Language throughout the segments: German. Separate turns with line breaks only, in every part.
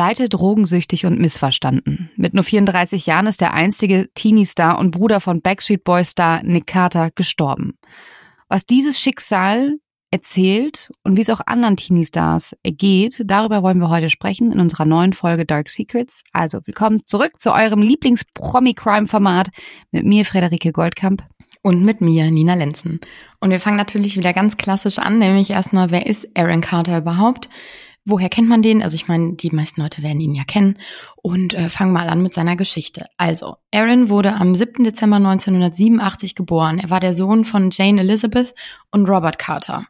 Pleite, drogensüchtig und missverstanden. Mit nur 34 Jahren ist der einstige Teenie-Star und Bruder von Backstreet Boy-Star Nick Carter gestorben. Was dieses Schicksal erzählt und wie es auch anderen Teenie-Stars geht, darüber wollen wir heute sprechen in unserer neuen Folge Dark Secrets. Also willkommen zurück zu eurem Lieblings-Promi-Crime-Format mit mir, Frederike Goldkamp.
Und mit mir, Nina Lenzen. Und wir fangen natürlich wieder ganz klassisch an, nämlich erstmal, wer ist Aaron Carter überhaupt? Woher kennt man den? Also ich meine, die meisten Leute werden ihn ja kennen. Und äh, fangen mal an mit seiner Geschichte. Also, Aaron wurde am 7. Dezember 1987 geboren. Er war der Sohn von Jane Elizabeth und Robert Carter.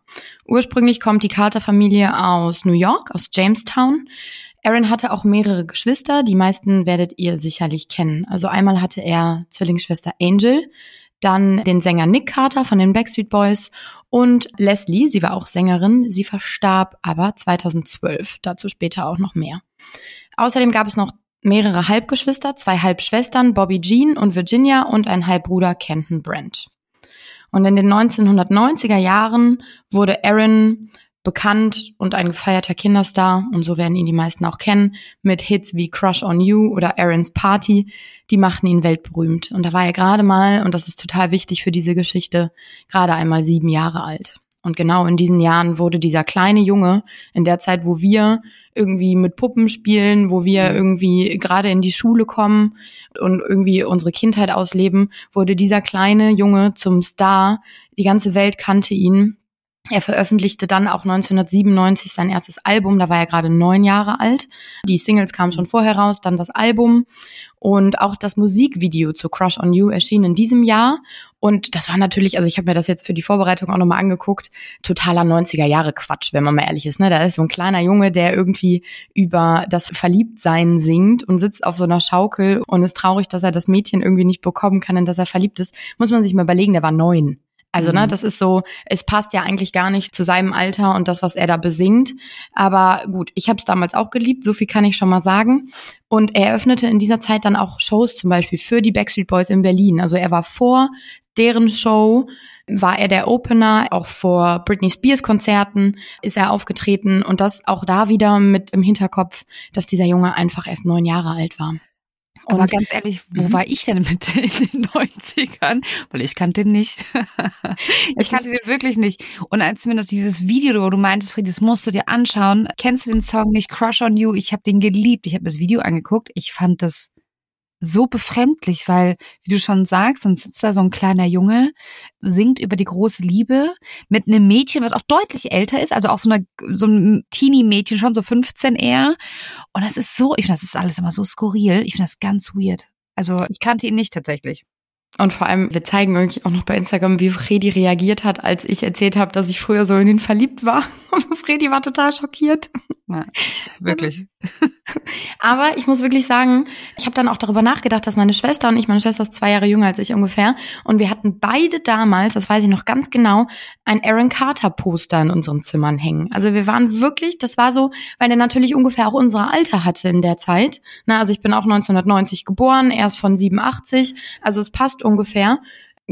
Ursprünglich kommt die Carter-Familie aus New York, aus Jamestown. Aaron hatte auch mehrere Geschwister. Die meisten werdet ihr sicherlich kennen. Also einmal hatte er Zwillingsschwester Angel, dann den Sänger Nick Carter von den Backstreet Boys und Leslie, sie war auch Sängerin, sie verstarb aber 2012, dazu später auch noch mehr. Außerdem gab es noch mehrere Halbgeschwister, zwei Halbschwestern, Bobby Jean und Virginia und ein Halbbruder Kenton Brent. Und in den 1990er Jahren wurde Aaron bekannt und ein gefeierter Kinderstar, und so werden ihn die meisten auch kennen, mit Hits wie Crush on You oder Aaron's Party, die machten ihn weltberühmt. Und da war er gerade mal, und das ist total wichtig für diese Geschichte, gerade einmal sieben Jahre alt. Und genau in diesen Jahren wurde dieser kleine Junge, in der Zeit, wo wir irgendwie mit Puppen spielen, wo wir mhm. irgendwie gerade in die Schule kommen und irgendwie unsere Kindheit ausleben, wurde dieser kleine Junge zum Star. Die ganze Welt kannte ihn er veröffentlichte dann auch 1997 sein erstes Album, da war er gerade neun Jahre alt. Die Singles kamen schon vorher raus, dann das Album und auch das Musikvideo zu Crush on You erschien in diesem Jahr. Und das war natürlich, also ich habe mir das jetzt für die Vorbereitung auch nochmal angeguckt, totaler 90er Jahre Quatsch, wenn man mal ehrlich ist. Ne? Da ist so ein kleiner Junge, der irgendwie über das Verliebtsein singt und sitzt auf so einer Schaukel und ist traurig, dass er das Mädchen irgendwie nicht bekommen kann, in das er verliebt ist. Muss man sich mal überlegen, der war neun. Also, ne, mhm. das ist so, es passt ja eigentlich gar nicht zu seinem Alter und das, was er da besingt. Aber gut, ich habe es damals auch geliebt, so viel kann ich schon mal sagen. Und er eröffnete in dieser Zeit dann auch Shows zum Beispiel für die Backstreet Boys in Berlin. Also er war vor deren Show, war er der Opener, auch vor Britney Spears Konzerten ist er aufgetreten und das auch da wieder mit im Hinterkopf, dass dieser Junge einfach erst neun Jahre alt war.
Aber und, ganz ehrlich, wo mhm. war ich denn mit in den 90ern? Weil ich kannte den nicht. ich kannte den wirklich nicht. Und als zumindest dieses Video, wo du meintest, Fried, das musst du dir anschauen. Kennst du den Song nicht Crush on You? Ich habe den geliebt. Ich habe das Video angeguckt. Ich fand das so befremdlich, weil, wie du schon sagst, dann sitzt da so ein kleiner Junge, singt über die große Liebe mit einem Mädchen, was auch deutlich älter ist, also auch so, eine, so ein Teenie-Mädchen, schon so 15 eher. Und das ist so, ich finde, das ist alles immer so skurril. Ich finde das ganz weird. Also ich kannte ihn nicht tatsächlich.
Und vor allem, wir zeigen irgendwie auch noch bei Instagram, wie Fredi reagiert hat, als ich erzählt habe, dass ich früher so in ihn verliebt war. Fredi war total schockiert.
Ja, wirklich.
Aber ich muss wirklich sagen, ich habe dann auch darüber nachgedacht, dass meine Schwester und ich, meine Schwester ist zwei Jahre jünger als ich ungefähr, und wir hatten beide damals, das weiß ich noch ganz genau, ein Aaron Carter Poster in unseren Zimmern hängen. Also wir waren wirklich, das war so, weil der natürlich ungefähr auch unser Alter hatte in der Zeit. Na, also ich bin auch 1990 geboren, er ist von 87, also es passt ungefähr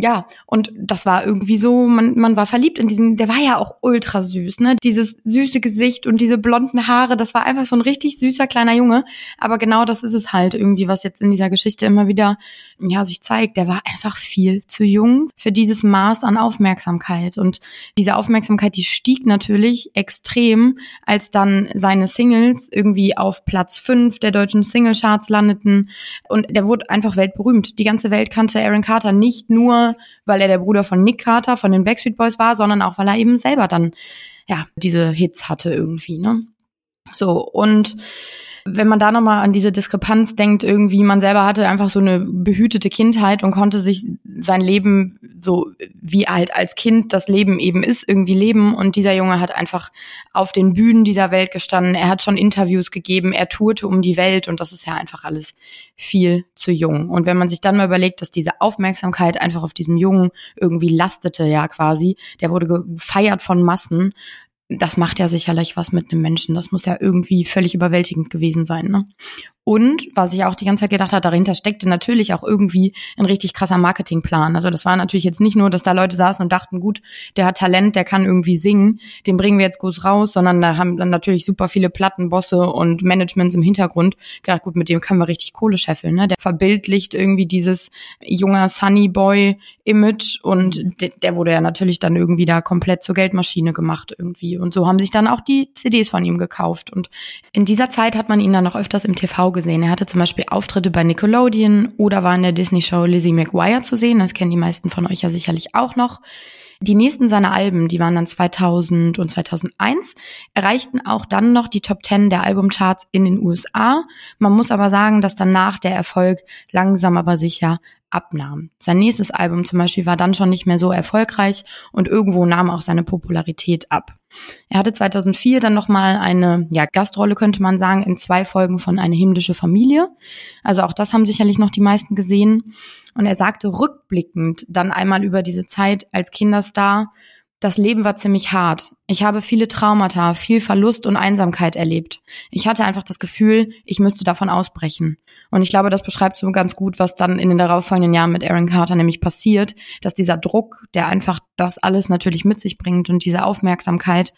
ja, und das war irgendwie so, man, man war verliebt in diesen, der war ja auch ultra süß, ne? Dieses süße Gesicht und diese blonden Haare, das war einfach so ein richtig süßer kleiner Junge. Aber genau das ist es halt irgendwie, was jetzt in dieser Geschichte immer wieder, ja, sich zeigt. Der war einfach viel zu jung für dieses Maß an Aufmerksamkeit. Und diese Aufmerksamkeit, die stieg natürlich extrem, als dann seine Singles irgendwie auf Platz fünf der deutschen Singlecharts landeten. Und der wurde einfach weltberühmt. Die ganze Welt kannte Aaron Carter nicht nur weil er der Bruder von Nick Carter von den Backstreet Boys war, sondern auch, weil er eben selber dann, ja, diese Hits hatte irgendwie, ne? So, und wenn man da nochmal an diese Diskrepanz denkt, irgendwie, man selber hatte einfach so eine behütete Kindheit und konnte sich sein Leben so wie halt als Kind das Leben eben ist, irgendwie leben. Und dieser Junge hat einfach auf den Bühnen dieser Welt gestanden. Er hat schon Interviews gegeben, er tourte um die Welt und das ist ja einfach alles viel zu jung. Und wenn man sich dann mal überlegt, dass diese Aufmerksamkeit einfach auf diesem Jungen irgendwie lastete, ja quasi, der wurde gefeiert von Massen, das macht ja sicherlich was mit einem Menschen. Das muss ja irgendwie völlig überwältigend gewesen sein. Ne? Und was ich auch die ganze Zeit gedacht habe, dahinter steckte natürlich auch irgendwie ein richtig krasser Marketingplan. Also das war natürlich jetzt nicht nur, dass da Leute saßen und dachten, gut, der hat Talent, der kann irgendwie singen, den bringen wir jetzt groß raus, sondern da haben dann natürlich super viele Plattenbosse und Managements im Hintergrund gedacht, gut, mit dem können wir richtig Kohle scheffeln. Ne? Der verbildlicht irgendwie dieses junger Sunny Boy Image und der, wurde ja natürlich dann irgendwie da komplett zur Geldmaschine gemacht irgendwie. Und so haben sich dann auch die CDs von ihm gekauft. Und in dieser Zeit hat man ihn dann noch öfters im TV gesehen. Er hatte zum Beispiel Auftritte bei Nickelodeon oder war in der Disney-Show Lizzie McGuire zu sehen. Das kennen die meisten von euch ja sicherlich auch noch. Die nächsten seiner Alben, die waren dann 2000 und 2001, erreichten auch dann noch die Top 10 der Albumcharts in den USA. Man muss aber sagen, dass danach der Erfolg langsam aber sicher abnahm. Sein nächstes Album zum Beispiel war dann schon nicht mehr so erfolgreich und irgendwo nahm auch seine Popularität ab. Er hatte 2004 dann nochmal eine ja, Gastrolle, könnte man sagen, in zwei Folgen von Eine himmlische Familie. Also auch das haben sicherlich noch die meisten gesehen. Und er sagte rückblickend dann einmal über diese Zeit als Kinderstar, das Leben war ziemlich hart. Ich habe viele Traumata, viel Verlust und Einsamkeit erlebt. Ich hatte einfach das Gefühl, ich müsste davon ausbrechen. Und ich glaube, das beschreibt so ganz gut, was dann in den darauffolgenden Jahren mit Aaron Carter nämlich passiert, dass dieser Druck, der einfach das alles natürlich mit sich bringt und diese Aufmerksamkeit,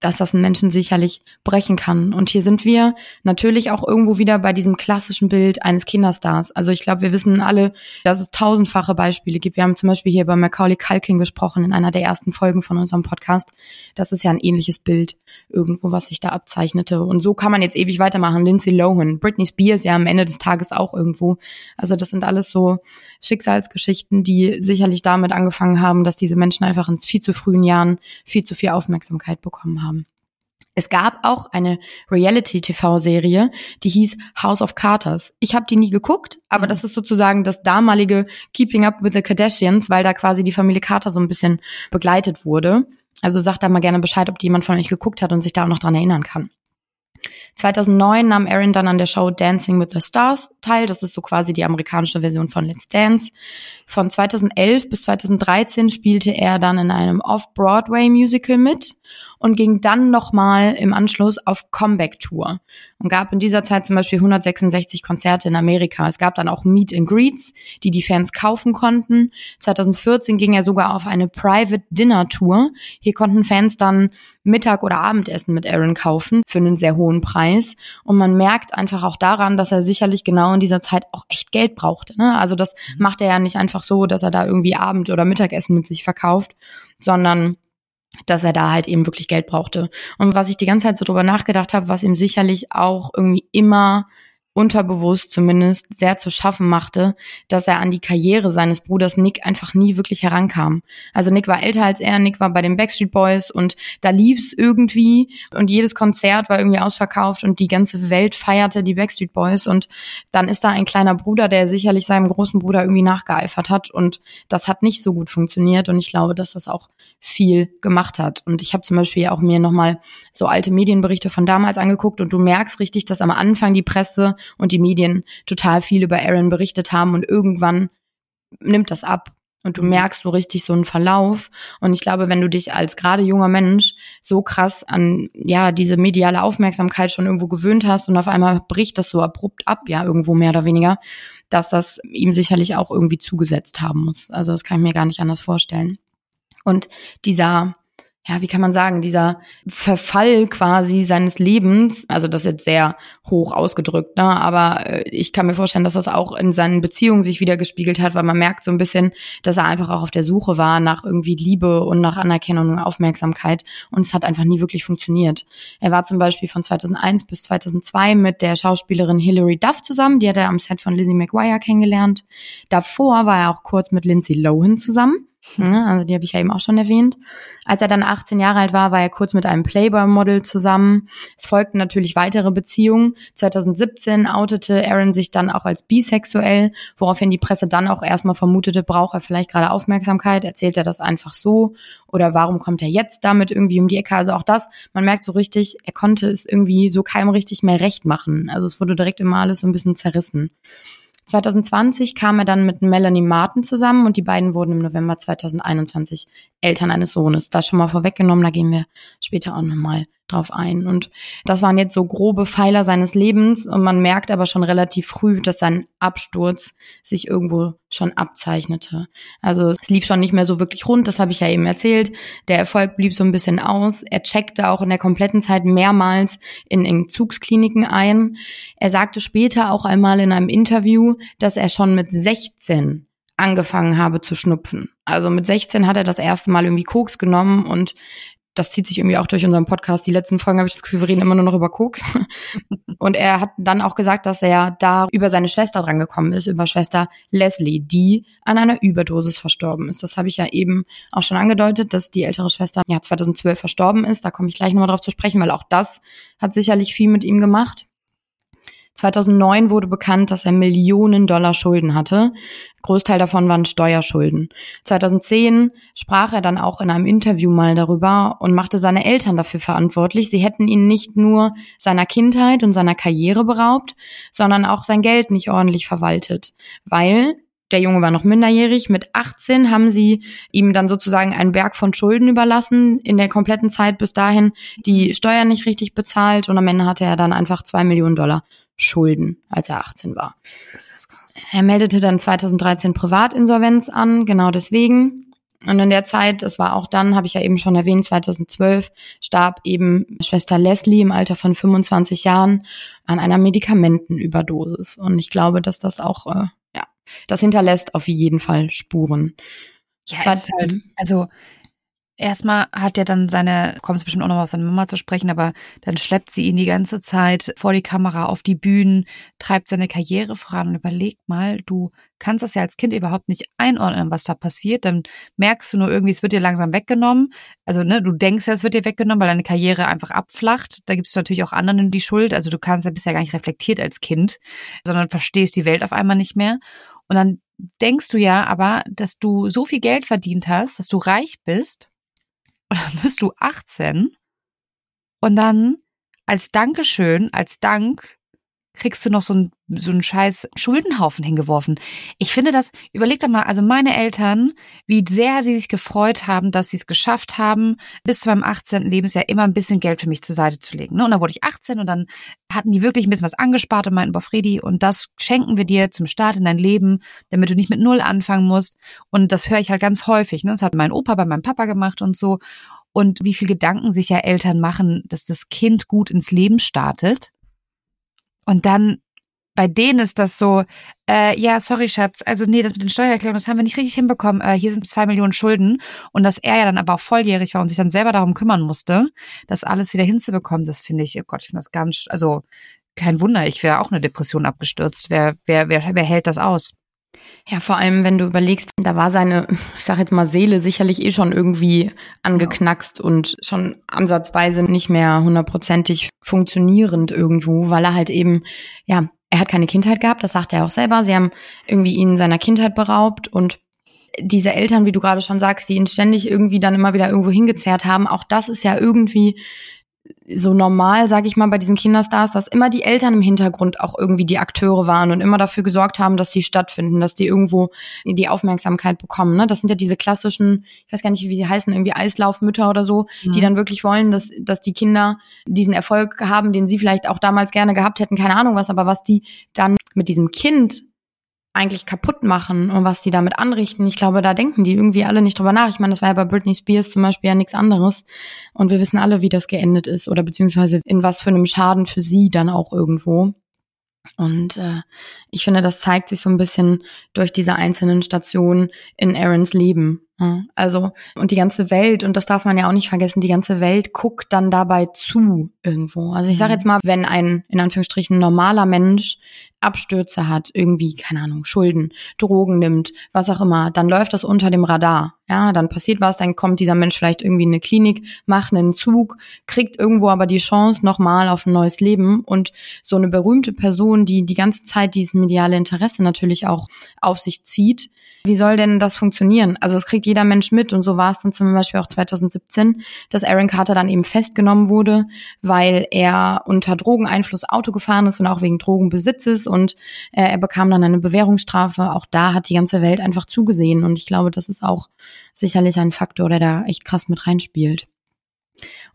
dass das einen Menschen sicherlich brechen kann. Und hier sind wir natürlich auch irgendwo wieder bei diesem klassischen Bild eines Kinderstars. Also ich glaube, wir wissen alle, dass es tausendfache Beispiele gibt. Wir haben zum Beispiel hier bei Macaulay Culkin gesprochen in einer der ersten Folgen von unserem Podcast. Das ist ja ein ähnliches Bild irgendwo, was sich da abzeichnete. Und so kann man jetzt ewig weitermachen. Lindsay Lohan, Britney Spears ja am Ende des Tages auch irgendwo. Also das sind alles so Schicksalsgeschichten, die sicherlich damit angefangen haben, dass diese Menschen einfach in viel zu frühen Jahren viel zu viel Aufmerksamkeit bekommen haben. Es gab auch eine Reality-TV-Serie, die hieß House of Carters. Ich habe die nie geguckt, aber mhm. das ist sozusagen das damalige Keeping Up with the Kardashians, weil da quasi die Familie Carter so ein bisschen begleitet wurde. Also sagt da mal gerne Bescheid, ob die jemand von euch geguckt hat und sich da auch noch dran erinnern kann. 2009 nahm Aaron dann an der Show Dancing with the Stars teil. Das ist so quasi die amerikanische Version von Let's Dance. Von 2011 bis 2013 spielte er dann in einem Off-Broadway-Musical mit und ging dann nochmal im Anschluss auf Comeback-Tour und gab in dieser Zeit zum Beispiel 166 Konzerte in Amerika. Es gab dann auch Meet and Greets, die die Fans kaufen konnten. 2014 ging er sogar auf eine Private Dinner Tour. Hier konnten Fans dann Mittag- oder Abendessen mit Aaron kaufen für einen sehr hohen Preis. Und man merkt einfach auch daran, dass er sicherlich genau in dieser Zeit auch echt Geld brauchte. Ne? Also das mhm. macht er ja nicht einfach so, dass er da irgendwie Abend- oder Mittagessen mit sich verkauft, sondern dass er da halt eben wirklich Geld brauchte. Und was ich die ganze Zeit so drüber nachgedacht habe, was ihm sicherlich auch irgendwie immer unterbewusst zumindest sehr zu schaffen machte, dass er an die Karriere seines Bruders Nick einfach nie wirklich herankam. Also Nick war älter als er, Nick war bei den Backstreet Boys und da lief's irgendwie und jedes Konzert war irgendwie ausverkauft und die ganze Welt feierte die Backstreet Boys und dann ist da ein kleiner Bruder, der sicherlich seinem großen Bruder irgendwie nachgeeifert hat und das hat nicht so gut funktioniert und ich glaube, dass das auch viel gemacht hat. Und ich habe zum Beispiel auch mir nochmal so alte Medienberichte von damals angeguckt und du merkst richtig, dass am Anfang die Presse und die Medien total viel über Aaron berichtet haben und irgendwann nimmt das ab. Und du mhm. merkst so richtig so einen Verlauf. Und ich glaube, wenn du dich als gerade junger Mensch so krass an, ja, diese mediale Aufmerksamkeit schon irgendwo gewöhnt hast und auf einmal bricht das so abrupt ab, ja, irgendwo mehr oder weniger, dass das ihm sicherlich auch irgendwie zugesetzt haben muss. Also das kann ich mir gar nicht anders vorstellen. Und dieser, ja, wie kann man sagen, dieser Verfall quasi seines Lebens, also das ist jetzt sehr hoch ausgedrückt, ne, aber äh, ich kann mir vorstellen, dass das auch in seinen Beziehungen sich wieder gespiegelt hat, weil man merkt so ein bisschen, dass er einfach auch auf der Suche war nach irgendwie Liebe und nach Anerkennung und Aufmerksamkeit und es hat einfach nie wirklich funktioniert. Er war zum Beispiel von 2001 bis 2002 mit der Schauspielerin Hilary Duff zusammen, die hat er am Set von Lizzie McGuire kennengelernt. Davor war er auch kurz mit Lindsay Lohan zusammen? Also die habe ich ja eben auch schon erwähnt. Als er dann 18 Jahre alt war, war er kurz mit einem Playboy-Model zusammen. Es folgten natürlich weitere Beziehungen. 2017 outete Aaron sich dann auch als bisexuell, woraufhin die Presse dann auch erstmal vermutete, braucht er vielleicht gerade Aufmerksamkeit? Erzählt er das einfach so? Oder warum kommt er jetzt damit irgendwie um die Ecke? Also auch das, man merkt so richtig, er konnte es irgendwie so keinem richtig mehr recht machen. Also es wurde direkt immer alles so ein bisschen zerrissen. 2020 kam er dann mit Melanie Martin zusammen und die beiden wurden im November 2021 Eltern eines Sohnes. Das schon mal vorweggenommen, da gehen wir später auch nochmal drauf ein. Und das waren jetzt so grobe Pfeiler seines Lebens und man merkt aber schon relativ früh, dass sein Absturz sich irgendwo schon abzeichnete. Also es lief schon nicht mehr so wirklich rund, das habe ich ja eben erzählt. Der Erfolg blieb so ein bisschen aus. Er checkte auch in der kompletten Zeit mehrmals in Entzugskliniken ein. Er sagte später auch einmal in einem Interview, dass er schon mit 16 angefangen habe zu schnupfen. Also mit 16 hat er das erste Mal irgendwie Koks genommen und das zieht sich irgendwie auch durch unseren Podcast. Die letzten Folgen habe ich das Gefühl, wir reden immer nur noch über Koks. Und er hat dann auch gesagt, dass er da über seine Schwester drangekommen ist, über Schwester Leslie, die an einer Überdosis verstorben ist. Das habe ich ja eben auch schon angedeutet, dass die ältere Schwester ja 2012 verstorben ist. Da komme ich gleich nochmal drauf zu sprechen, weil auch das hat sicherlich viel mit ihm gemacht. 2009 wurde bekannt, dass er Millionen Dollar Schulden hatte. Großteil davon waren Steuerschulden. 2010 sprach er dann auch in einem Interview mal darüber und machte seine Eltern dafür verantwortlich. Sie hätten ihn nicht nur seiner Kindheit und seiner Karriere beraubt, sondern auch sein Geld nicht ordentlich verwaltet, weil der Junge war noch minderjährig. Mit 18 haben sie ihm dann sozusagen einen Berg von Schulden überlassen, in der kompletten Zeit bis dahin die Steuern nicht richtig bezahlt und am Ende hatte er dann einfach zwei Millionen Dollar Schulden, als er 18 war. Er meldete dann 2013 Privatinsolvenz an, genau deswegen. Und in der Zeit, das war auch dann, habe ich ja eben schon erwähnt, 2012 starb eben Schwester Leslie im Alter von 25 Jahren an einer Medikamentenüberdosis. Und ich glaube, dass das auch, äh, ja, das hinterlässt auf jeden Fall Spuren.
Ja, halt, also Erstmal hat er dann seine, kommst bestimmt auch noch mal auf seine Mama zu sprechen, aber dann schleppt sie ihn die ganze Zeit vor die Kamera auf die Bühnen, treibt seine Karriere voran und überleg mal, du kannst das ja als Kind überhaupt nicht einordnen, was da passiert. Dann merkst du nur irgendwie, es wird dir langsam weggenommen. Also, ne, du denkst ja, es wird dir weggenommen, weil deine Karriere einfach abflacht. Da gibst du natürlich auch anderen die Schuld. Also du kannst ja bist ja gar nicht reflektiert als Kind, sondern verstehst die Welt auf einmal nicht mehr. Und dann denkst du ja aber, dass du so viel Geld verdient hast, dass du reich bist und dann wirst du 18 und dann als Dankeschön, als Dank kriegst du noch so einen, so einen scheiß Schuldenhaufen hingeworfen. Ich finde das, überleg doch mal, also meine Eltern, wie sehr sie sich gefreut haben, dass sie es geschafft haben, bis zu meinem 18. Lebensjahr immer ein bisschen Geld für mich zur Seite zu legen. Ne? Und dann wurde ich 18 und dann hatten die wirklich ein bisschen was angespart und meinten, boah, Fredi, und das schenken wir dir zum Start in dein Leben, damit du nicht mit Null anfangen musst. Und das höre ich halt ganz häufig. Ne? Das hat mein Opa bei meinem Papa gemacht und so. Und wie viel Gedanken sich ja Eltern machen, dass das Kind gut ins Leben startet. Und dann bei denen ist das so, äh, ja, sorry, Schatz, also nee, das mit den Steuererklärungen, das haben wir nicht richtig hinbekommen. Äh, hier sind zwei Millionen Schulden. Und dass er ja dann aber auch volljährig war und sich dann selber darum kümmern musste, das alles wieder hinzubekommen, das finde ich, oh Gott, ich finde das ganz, also kein Wunder, ich wäre auch eine Depression abgestürzt. Wer, wer, wer, wer hält das aus?
Ja, vor allem, wenn du überlegst, da war seine, ich sag jetzt mal, Seele sicherlich eh schon irgendwie angeknackst ja. und schon ansatzweise nicht mehr hundertprozentig funktionierend irgendwo, weil er halt eben, ja, er hat keine Kindheit gehabt, das sagt er auch selber. Sie haben irgendwie ihn seiner Kindheit beraubt und diese Eltern, wie du gerade schon sagst, die ihn ständig irgendwie dann immer wieder irgendwo hingezerrt haben, auch das ist ja irgendwie so normal, sag ich mal, bei diesen Kinderstars, dass immer die Eltern im Hintergrund auch irgendwie die Akteure waren und immer dafür gesorgt haben, dass sie stattfinden, dass die irgendwo die Aufmerksamkeit bekommen. Ne? Das sind ja diese klassischen, ich weiß gar nicht, wie sie heißen, irgendwie Eislaufmütter oder so, mhm. die dann wirklich wollen, dass, dass die Kinder diesen Erfolg haben, den sie vielleicht auch damals gerne gehabt hätten, keine Ahnung was, aber was die dann mit diesem Kind eigentlich kaputt machen und was die damit anrichten. Ich glaube, da denken die irgendwie alle nicht drüber nach. Ich meine, das war ja bei Britney Spears zum Beispiel ja nichts anderes. Und wir wissen alle, wie das geendet ist oder beziehungsweise in was für einem Schaden für sie dann auch irgendwo. Und äh, ich finde, das zeigt sich so ein bisschen durch diese einzelnen Stationen in Aarons Leben. Also, und die ganze Welt, und das darf man ja auch nicht vergessen, die ganze Welt guckt dann dabei zu irgendwo. Also ich sage mhm. jetzt mal, wenn ein in Anführungsstrichen normaler Mensch Abstürze hat, irgendwie, keine Ahnung, Schulden, Drogen nimmt, was auch immer, dann läuft das unter dem Radar. Ja, dann passiert was, dann kommt dieser Mensch vielleicht irgendwie in eine Klinik, macht einen Zug, kriegt irgendwo aber die Chance nochmal auf ein neues Leben und so eine berühmte Person, die die ganze Zeit dieses mediale Interesse natürlich auch auf sich zieht, wie soll denn das funktionieren? Also es kriegt jeder Mensch mit und so war es dann zum Beispiel auch 2017, dass Aaron Carter dann eben festgenommen wurde, weil er unter Drogeneinfluss Auto gefahren ist und auch wegen Drogenbesitzes und äh, er bekam dann eine Bewährungsstrafe. Auch da hat die ganze Welt einfach zugesehen und ich glaube, das ist auch sicherlich ein Faktor, der da echt krass mit reinspielt.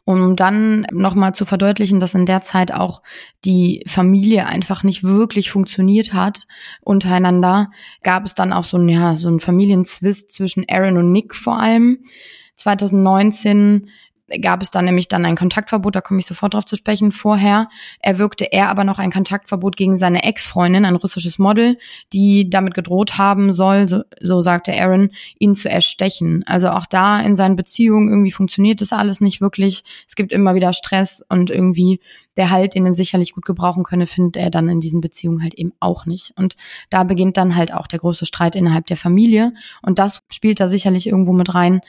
Um dann nochmal zu verdeutlichen, dass in der Zeit auch die Familie einfach nicht wirklich funktioniert hat untereinander, gab es dann auch so ein, ja, so ein Familienzwist zwischen Aaron und Nick vor allem. 2019 gab es dann nämlich dann ein Kontaktverbot, da komme ich sofort drauf zu sprechen. Vorher erwirkte er aber noch ein Kontaktverbot gegen seine Ex-Freundin, ein russisches Model, die damit gedroht haben soll, so, so sagte Aaron, ihn zu erstechen. Also auch da in seinen Beziehungen irgendwie funktioniert das alles nicht wirklich. Es gibt immer wieder Stress und irgendwie der Halt, den er sicherlich gut gebrauchen könne, findet er dann in diesen Beziehungen halt eben auch nicht. Und da beginnt dann halt auch der große Streit innerhalb der Familie. Und das spielt da sicherlich irgendwo mit rein.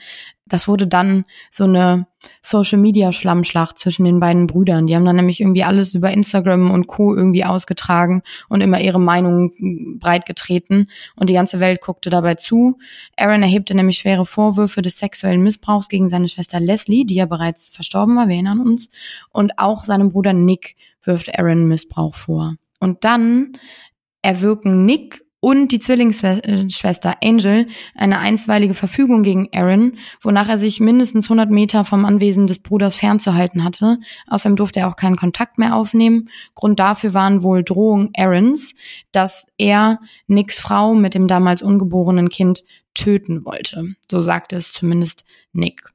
Das wurde dann so eine Social Media Schlammschlacht zwischen den beiden Brüdern. Die haben dann nämlich irgendwie alles über Instagram und Co. irgendwie ausgetragen und immer ihre Meinung breit getreten. Und die ganze Welt guckte dabei zu. Aaron erhebte nämlich schwere Vorwürfe des sexuellen Missbrauchs gegen seine Schwester Leslie, die ja bereits verstorben war, wir erinnern uns. Und auch seinem Bruder Nick wirft Aaron Missbrauch vor. Und dann erwirken Nick und die Zwillingsschwester Angel eine einstweilige Verfügung gegen Aaron, wonach er sich mindestens 100 Meter vom Anwesen des Bruders fernzuhalten hatte. Außerdem durfte er auch keinen Kontakt mehr aufnehmen. Grund dafür waren wohl Drohungen Aarons, dass er Nicks Frau mit dem damals ungeborenen Kind töten wollte. So sagte es zumindest Nick.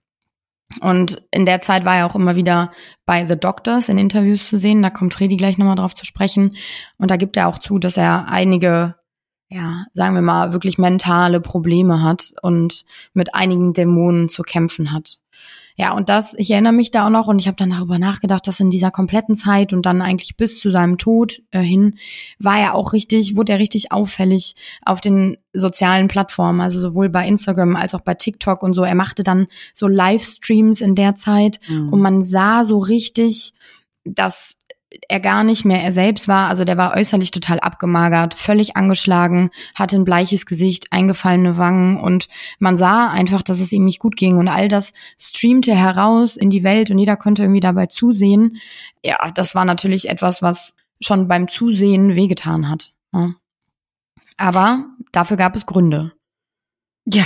Und in der Zeit war er auch immer wieder bei The Doctors in Interviews zu sehen. Da kommt Freddy gleich nochmal drauf zu sprechen. Und da gibt er auch zu, dass er einige, ja, sagen wir mal, wirklich mentale Probleme hat und mit einigen Dämonen zu kämpfen hat. Ja, und das, ich erinnere mich da auch noch und ich habe dann darüber nachgedacht, dass in dieser kompletten Zeit und dann eigentlich bis zu seinem Tod äh, hin war er auch richtig, wurde er richtig auffällig auf den sozialen Plattformen, also sowohl bei Instagram als auch bei TikTok und so. Er machte dann so Livestreams in der Zeit mhm. und man sah so richtig, dass er gar nicht mehr er selbst war. Also der war äußerlich total abgemagert, völlig angeschlagen, hatte ein bleiches Gesicht, eingefallene Wangen und man sah einfach, dass es ihm nicht gut ging. Und all das streamte heraus in die Welt und jeder konnte irgendwie dabei zusehen. Ja, das war natürlich etwas, was schon beim Zusehen wehgetan hat. Aber dafür gab es Gründe.
Ja.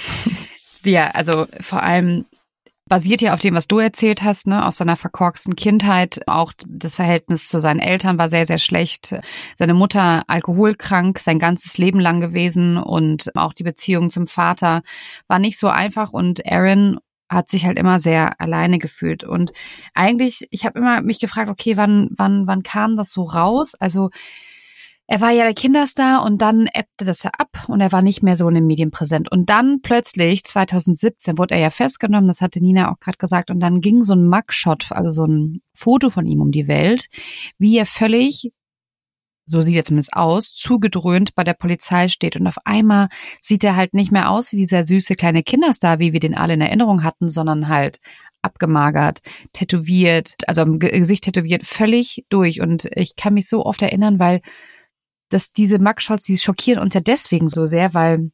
ja, also vor allem basiert ja auf dem, was du erzählt hast, ne, auf seiner verkorksten Kindheit. Auch das Verhältnis zu seinen Eltern war sehr, sehr schlecht. Seine Mutter alkoholkrank, sein ganzes Leben lang gewesen und auch die Beziehung zum Vater war nicht so einfach und Aaron hat sich halt immer sehr alleine gefühlt und eigentlich ich habe immer mich gefragt okay wann wann wann kam das so raus also er war ja der Kinderstar und dann ebbte das ja ab und er war nicht mehr so in den Medien präsent. Und dann plötzlich, 2017, wurde er ja festgenommen, das hatte Nina auch gerade gesagt, und dann ging so ein Mugshot, also so ein Foto von ihm um die Welt, wie er völlig, so sieht er zumindest aus, zugedröhnt bei der Polizei steht. Und auf einmal sieht er halt nicht mehr aus wie dieser süße kleine Kinderstar, wie wir den alle in Erinnerung hatten, sondern halt abgemagert, tätowiert, also am Gesicht tätowiert, völlig durch. Und ich kann mich so oft erinnern, weil dass diese Mugshots, die schockieren uns ja deswegen so sehr, weil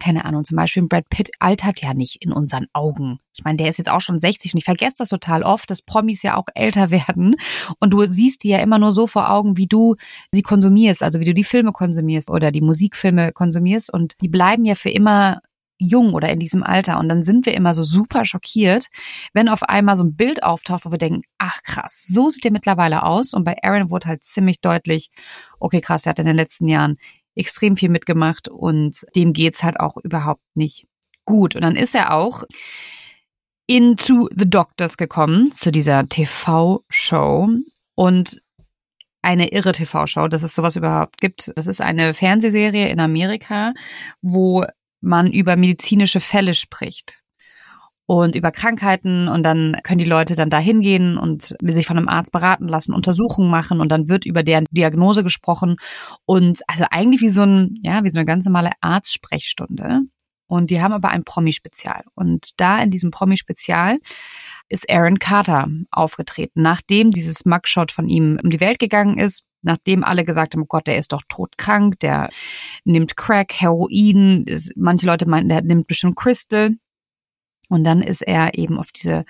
keine Ahnung, zum Beispiel Brad Pitt altert ja nicht in unseren Augen. Ich meine, der ist jetzt auch schon 60 und ich vergesse das total oft, dass Promis ja auch älter werden und du siehst die ja immer nur so vor Augen, wie du sie konsumierst, also wie du die Filme konsumierst oder die Musikfilme konsumierst und die bleiben ja für immer jung oder in diesem Alter. Und dann sind wir immer so super schockiert, wenn auf einmal so ein Bild auftaucht, wo wir denken, ach krass, so sieht er mittlerweile aus. Und bei Aaron wurde halt ziemlich deutlich, okay, krass, er hat in den letzten Jahren extrem viel mitgemacht und dem geht's halt auch überhaupt nicht gut. Und dann ist er auch into the Doctors gekommen, zu dieser TV-Show. Und eine irre TV-Show, dass es sowas überhaupt gibt. Das ist eine Fernsehserie in Amerika, wo man über medizinische Fälle spricht und über Krankheiten und dann können die Leute dann da hingehen und sich von einem Arzt beraten lassen, Untersuchungen machen und dann wird über deren Diagnose gesprochen. Und also eigentlich wie so ein ja, wie so eine ganz normale Arztsprechstunde. Und die haben aber ein Promi-Spezial. Und da in diesem Promi-Spezial ist Aaron Carter aufgetreten, nachdem dieses Mugshot von ihm um die Welt gegangen ist nachdem alle gesagt haben, oh Gott, der ist doch todkrank, der nimmt Crack, Heroin, manche Leute meinten, der nimmt bestimmt Crystal. Und dann ist er eben auf diese,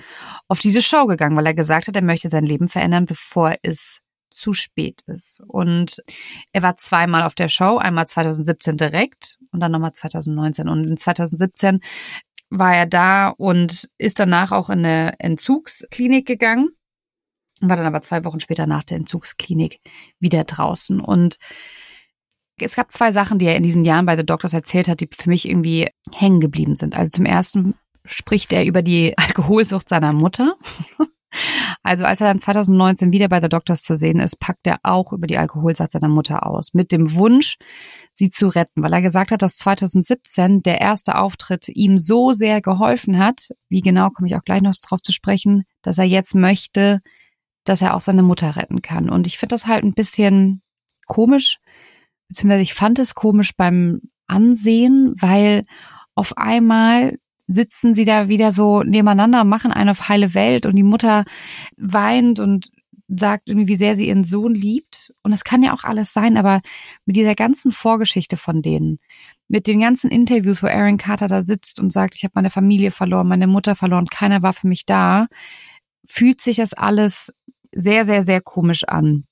auf diese Show gegangen, weil er gesagt hat, er möchte sein Leben verändern, bevor es zu spät ist. Und er war zweimal auf der Show, einmal 2017 direkt und dann nochmal 2019. Und in 2017 war er da und ist danach auch in eine Entzugsklinik gegangen, war dann aber zwei Wochen später nach der Entzugsklinik wieder draußen. Und es gab zwei Sachen, die er in diesen Jahren bei The Doctors erzählt hat, die für mich irgendwie hängen geblieben sind. Also zum ersten spricht er über die Alkoholsucht seiner Mutter. Also als er dann 2019 wieder bei The Doctors zu sehen ist, packt er auch über die Alkoholsucht seiner Mutter aus, mit dem Wunsch, sie zu retten, weil er gesagt hat, dass 2017 der erste Auftritt ihm so sehr geholfen hat, wie genau komme ich auch gleich noch drauf zu sprechen, dass er jetzt möchte, dass er auch seine Mutter retten kann. Und ich finde das halt ein bisschen komisch, beziehungsweise ich fand es komisch beim Ansehen, weil auf einmal sitzen sie da wieder so nebeneinander, machen eine auf heile Welt und die Mutter weint und sagt irgendwie, wie sehr sie ihren Sohn liebt. Und das kann ja auch alles sein, aber mit dieser ganzen Vorgeschichte von denen, mit den ganzen Interviews, wo Aaron Carter da sitzt und sagt, ich habe meine Familie verloren, meine Mutter verloren, keiner war für mich da, fühlt sich das alles sehr, sehr, sehr komisch an.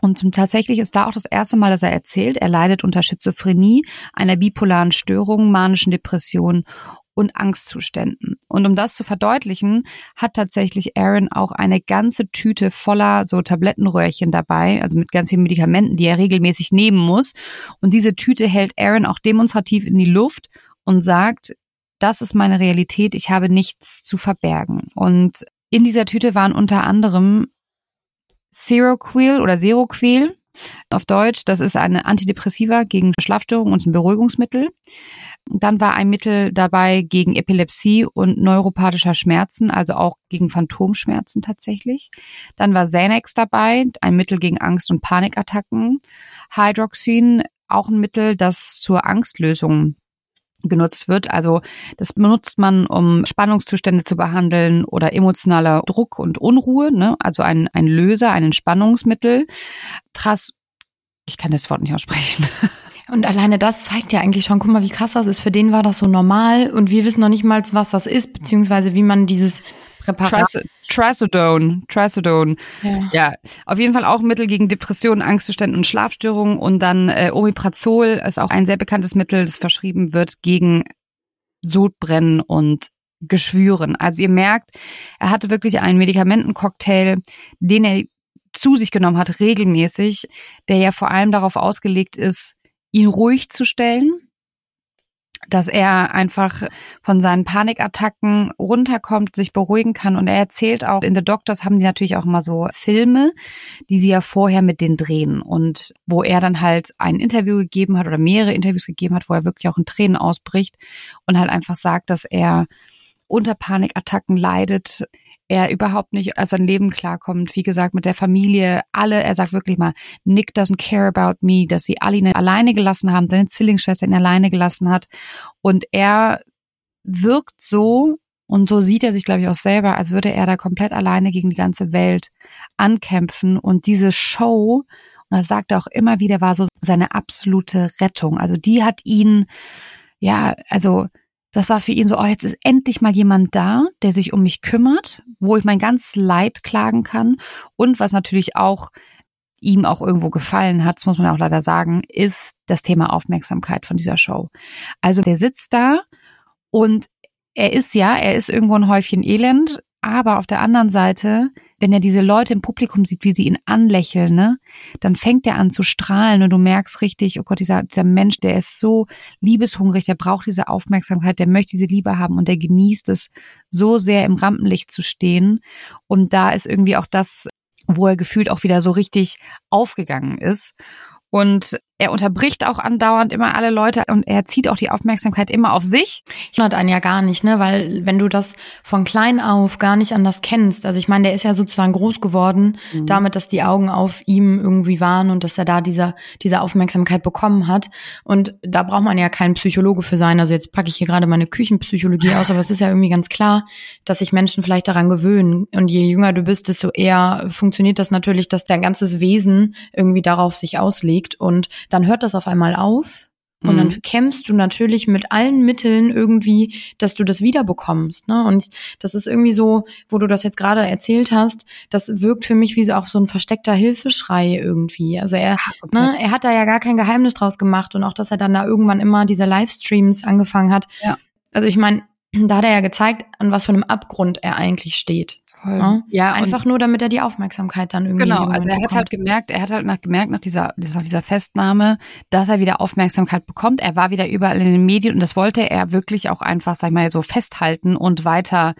Und tatsächlich ist da auch das erste Mal, dass er erzählt, er leidet unter Schizophrenie, einer bipolaren Störung, manischen Depression und Angstzuständen. Und um das zu verdeutlichen, hat tatsächlich Aaron auch eine ganze Tüte voller so Tablettenröhrchen dabei, also mit ganz vielen Medikamenten, die er regelmäßig nehmen muss. Und diese Tüte hält Aaron auch demonstrativ in die Luft und sagt, das ist meine Realität, ich habe nichts zu verbergen. Und in dieser Tüte waren unter anderem Seroquel oder Seroquel auf Deutsch. Das ist eine Antidepressiva gegen Schlafstörungen und ein Beruhigungsmittel. Dann war ein Mittel dabei gegen Epilepsie und neuropathischer Schmerzen, also auch gegen Phantomschmerzen tatsächlich. Dann war Xanax dabei, ein Mittel gegen Angst- und Panikattacken. Hydroxin, auch ein Mittel, das zur Angstlösung genutzt wird. Also das benutzt man, um Spannungszustände zu behandeln oder emotionaler Druck und Unruhe. Ne? Also ein, ein Löser, ein Entspannungsmittel. Tras, ich kann das Wort nicht aussprechen.
Und alleine das zeigt ja eigentlich schon, guck mal, wie krass das ist. Für den war das so normal und wir wissen noch nicht mal, was das ist, beziehungsweise wie man dieses Präparat.
Trisodone, Trisodone. Ja. ja, auf jeden Fall auch Mittel gegen Depressionen, Angstzustände und Schlafstörungen. Und dann äh, Omeprazol ist auch ein sehr bekanntes Mittel, das verschrieben wird gegen Sodbrennen und Geschwüren. Also ihr merkt, er hatte wirklich einen Medikamentencocktail, den er zu sich genommen hat, regelmäßig, der ja vor allem darauf ausgelegt ist, ihn ruhig zu stellen, dass er einfach von seinen Panikattacken runterkommt, sich beruhigen kann. Und er erzählt auch, in The Doctors haben die natürlich auch immer so Filme, die sie ja vorher mit denen drehen und wo er dann halt ein Interview gegeben hat oder mehrere Interviews gegeben hat, wo er wirklich auch in Tränen ausbricht und halt einfach sagt, dass er unter Panikattacken leidet, er überhaupt nicht als sein Leben klarkommt. Wie gesagt, mit der Familie, alle, er sagt wirklich mal, Nick doesn't care about me, dass sie alle ihn alleine gelassen haben, seine Zwillingsschwester ihn alleine gelassen hat. Und er wirkt so, und so sieht er sich, glaube ich, auch selber, als würde er da komplett alleine gegen die ganze Welt ankämpfen. Und diese Show, und das sagt er auch immer wieder, war so seine absolute Rettung. Also die hat ihn, ja, also das war für ihn so, oh, jetzt ist endlich mal jemand da, der sich um mich kümmert, wo ich mein ganz Leid klagen kann. Und was natürlich auch ihm auch irgendwo gefallen hat, das muss man auch leider sagen, ist das Thema Aufmerksamkeit von dieser Show. Also der sitzt da und er ist ja, er ist irgendwo ein Häufchen Elend, aber auf der anderen Seite wenn er diese Leute im Publikum sieht, wie sie ihn anlächeln, ne, dann fängt er an zu strahlen und du merkst richtig, oh Gott, dieser, dieser Mensch, der ist so liebeshungrig, der braucht diese Aufmerksamkeit, der möchte diese Liebe haben und der genießt es so sehr im Rampenlicht zu stehen. Und da ist irgendwie auch das, wo er gefühlt auch wieder so richtig aufgegangen ist. Und er unterbricht auch andauernd immer alle Leute und er zieht auch die Aufmerksamkeit immer auf sich.
Ich glaube einen ja gar nicht, ne? Weil wenn du das von klein auf gar nicht anders kennst, also ich meine, der ist ja sozusagen groß geworden, mhm. damit, dass die Augen auf ihm irgendwie waren und dass er da diese, diese Aufmerksamkeit bekommen hat. Und da braucht man ja kein Psychologe für sein. Also jetzt packe ich hier gerade meine Küchenpsychologie aus, aber es ist ja irgendwie ganz klar, dass sich Menschen vielleicht daran gewöhnen. Und je jünger du bist, desto eher funktioniert das natürlich, dass dein ganzes Wesen irgendwie darauf sich auslegt und dann hört das auf einmal auf und dann mhm. kämpfst du natürlich mit allen Mitteln irgendwie, dass du das wiederbekommst. Ne? Und das ist irgendwie so, wo du das jetzt gerade erzählt hast, das wirkt für mich wie so auch so ein versteckter Hilfeschrei irgendwie. Also er, okay. ne, er hat da ja gar kein Geheimnis draus gemacht und auch, dass er dann da irgendwann immer diese Livestreams angefangen hat. Ja. Also ich meine, da hat er ja gezeigt, an was für einem Abgrund er eigentlich steht. Ja, ja einfach nur, damit er die Aufmerksamkeit dann irgendwie.
Genau, also er hat halt gemerkt, er hat halt nach, gemerkt nach dieser, nach dieser Festnahme, dass er wieder Aufmerksamkeit bekommt. Er war wieder überall in den Medien und das wollte er wirklich auch einfach, sag ich mal, so festhalten und weiter,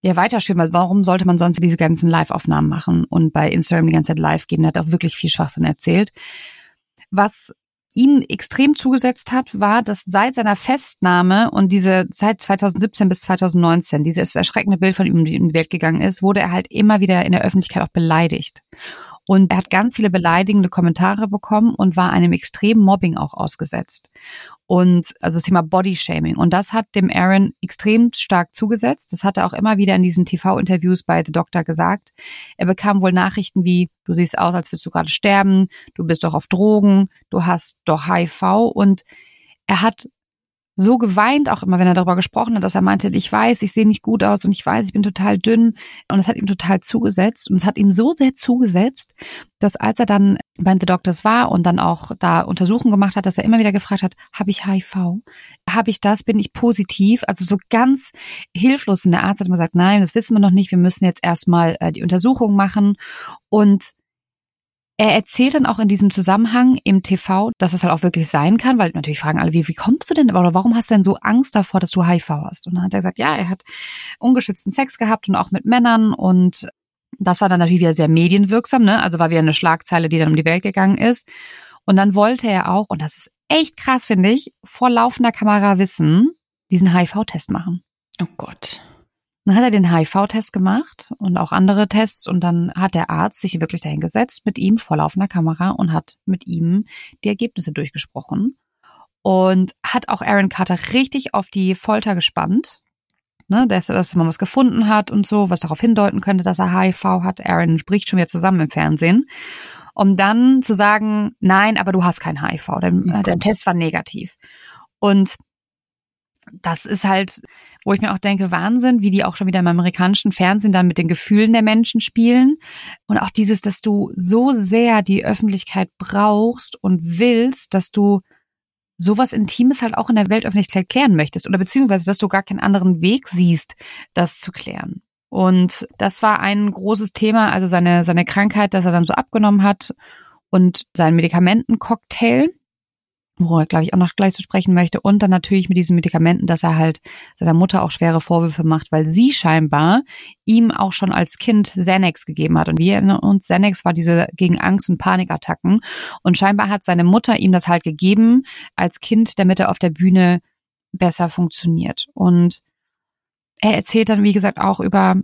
ja, weiterschwimmen. Also warum sollte man sonst diese ganzen Live-Aufnahmen machen und bei Instagram die ganze Zeit live gehen? Er hat auch wirklich viel Schwachsinn erzählt. Was ihm extrem zugesetzt hat, war, dass seit seiner Festnahme und diese Zeit 2017 bis 2019, dieses erschreckende Bild von ihm in die Welt gegangen ist, wurde er halt immer wieder in der Öffentlichkeit auch beleidigt. Und er hat ganz viele beleidigende Kommentare bekommen und war einem extremen Mobbing auch ausgesetzt und also das Thema Bodyshaming. Und das hat dem Aaron extrem stark zugesetzt. Das hat er auch immer wieder in diesen TV-Interviews bei The Doctor gesagt. Er bekam wohl Nachrichten wie, du siehst aus, als würdest du gerade sterben, du bist doch auf Drogen, du hast doch HIV und er hat so geweint, auch immer, wenn er darüber gesprochen hat, dass er meinte, ich weiß, ich sehe nicht gut aus und ich weiß, ich bin total dünn. Und es hat ihm total zugesetzt. Und es hat ihm so sehr zugesetzt, dass als er dann bei The Doctors war und dann auch da Untersuchungen gemacht hat, dass er immer wieder gefragt hat, habe ich HIV? Habe ich das? Bin ich positiv? Also so ganz hilflos. Und der Arzt hat immer gesagt, nein, das wissen wir noch nicht. Wir müssen jetzt erstmal äh, die Untersuchung machen. Und er erzählt dann auch in diesem Zusammenhang im TV, dass es halt auch wirklich sein kann, weil natürlich fragen alle, wie, wie kommst du denn, oder warum hast du denn so Angst davor, dass du HIV hast? Und dann hat er gesagt, ja, er hat ungeschützten Sex gehabt und auch mit Männern und das war dann natürlich wieder sehr medienwirksam, ne? Also war wieder eine Schlagzeile, die dann um die Welt gegangen ist. Und dann wollte er auch, und das ist echt krass, finde ich, vor laufender Kamera wissen, diesen HIV-Test machen.
Oh Gott.
Dann hat er den HIV-Test gemacht und auch andere Tests und dann hat der Arzt sich wirklich dahingesetzt mit ihm vor laufender Kamera und hat mit ihm die Ergebnisse durchgesprochen und hat auch Aaron Carter richtig auf die Folter gespannt. Ne, dass, dass man was gefunden hat und so, was darauf hindeuten könnte, dass er HIV hat. Aaron spricht schon wieder zusammen im Fernsehen. Um dann zu sagen, nein, aber du hast kein HIV. Der, oh der Test war negativ. Und das ist halt, wo ich mir auch denke, Wahnsinn, wie die auch schon wieder im amerikanischen Fernsehen dann mit den Gefühlen der Menschen spielen. Und auch dieses, dass du so sehr die Öffentlichkeit brauchst und willst, dass du sowas Intimes halt auch in der Weltöffentlichkeit klären möchtest. Oder beziehungsweise, dass du gar keinen anderen Weg siehst, das zu klären. Und das war ein großes Thema, also seine, seine Krankheit, dass er dann so abgenommen hat und sein Medikamentencocktail worüber glaube ich auch noch gleich zu sprechen möchte. Und dann natürlich mit diesen Medikamenten, dass er halt seiner Mutter auch schwere Vorwürfe macht, weil sie scheinbar ihm auch schon als Kind Xanax gegeben hat. Und wir erinnern uns, Xanax war diese gegen Angst- und Panikattacken. Und scheinbar hat seine Mutter ihm das halt gegeben als Kind, damit er auf der Bühne besser funktioniert. Und er erzählt dann, wie gesagt, auch über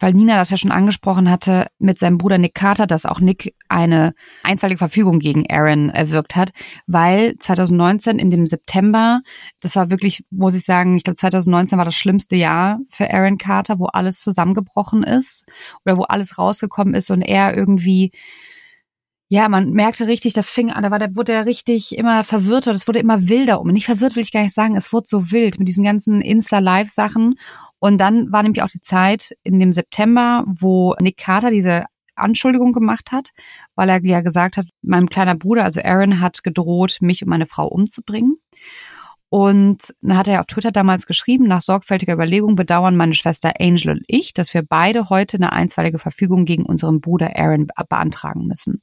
weil Nina das ja schon angesprochen hatte, mit seinem Bruder Nick Carter, dass auch Nick eine einstweilige Verfügung gegen Aaron erwirkt hat, weil 2019 in dem September, das war wirklich, muss ich sagen, ich glaube 2019 war das schlimmste Jahr für Aaron Carter, wo alles zusammengebrochen ist oder wo alles rausgekommen ist und er irgendwie ja, man merkte richtig, das fing an, da war der, wurde er richtig immer verwirrter, das wurde immer wilder um. Nicht verwirrt will ich gar nicht sagen, es wurde so wild mit diesen ganzen Insta-Live-Sachen. Und dann war nämlich auch die Zeit in dem September, wo Nick Carter diese Anschuldigung gemacht hat, weil er ja gesagt hat, mein kleiner Bruder, also Aaron, hat gedroht, mich und meine Frau umzubringen. Und dann hat er auf Twitter damals geschrieben, nach sorgfältiger Überlegung bedauern meine Schwester Angel und ich, dass wir beide heute eine einstweilige Verfügung gegen unseren Bruder Aaron beantragen müssen.